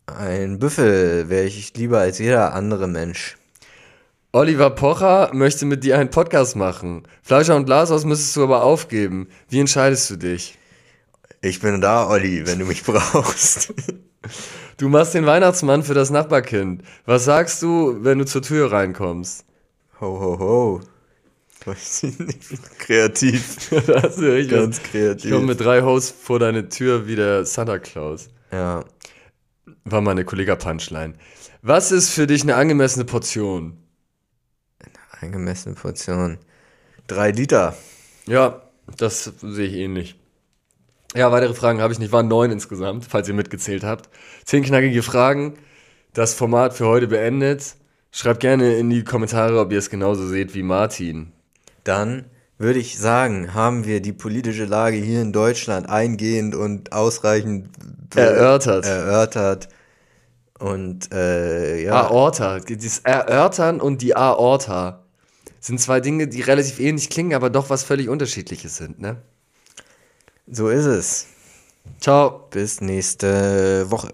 Speaker 1: Ein Büffel wäre ich lieber als jeder andere Mensch.
Speaker 2: Oliver Pocher möchte mit dir einen Podcast machen. Fleischer und Glashaus müsstest du aber aufgeben. Wie entscheidest du dich?
Speaker 1: Ich bin da, Olli, wenn du mich brauchst.
Speaker 2: Du machst den Weihnachtsmann für das Nachbarkind. Was sagst du, wenn du zur Tür reinkommst?
Speaker 1: Ho, ho, ho. Kreativ.
Speaker 2: da hast du richtig
Speaker 1: Ganz kreativ.
Speaker 2: Ich komme mit drei Hosts vor deine Tür wie der Santa Claus.
Speaker 1: Ja.
Speaker 2: War mal eine Kollega-Punchline. Was ist für dich eine angemessene Portion?
Speaker 1: Angemessene Portion. Drei Liter.
Speaker 2: Ja, das sehe ich ähnlich. Ja, weitere Fragen habe ich nicht. Waren neun insgesamt, falls ihr mitgezählt habt. Zehn knackige Fragen. Das Format für heute beendet. Schreibt gerne in die Kommentare, ob ihr es genauso seht wie Martin.
Speaker 1: Dann würde ich sagen, haben wir die politische Lage hier in Deutschland eingehend und ausreichend be-
Speaker 2: Erörtert.
Speaker 1: erörtert. Und äh, ja,
Speaker 2: Aorta. Das Erörtern und die Aorta sind zwei Dinge, die relativ ähnlich klingen, aber doch was völlig unterschiedliches sind, ne?
Speaker 1: so ist es.
Speaker 2: Ciao.
Speaker 1: Bis nächste Woche.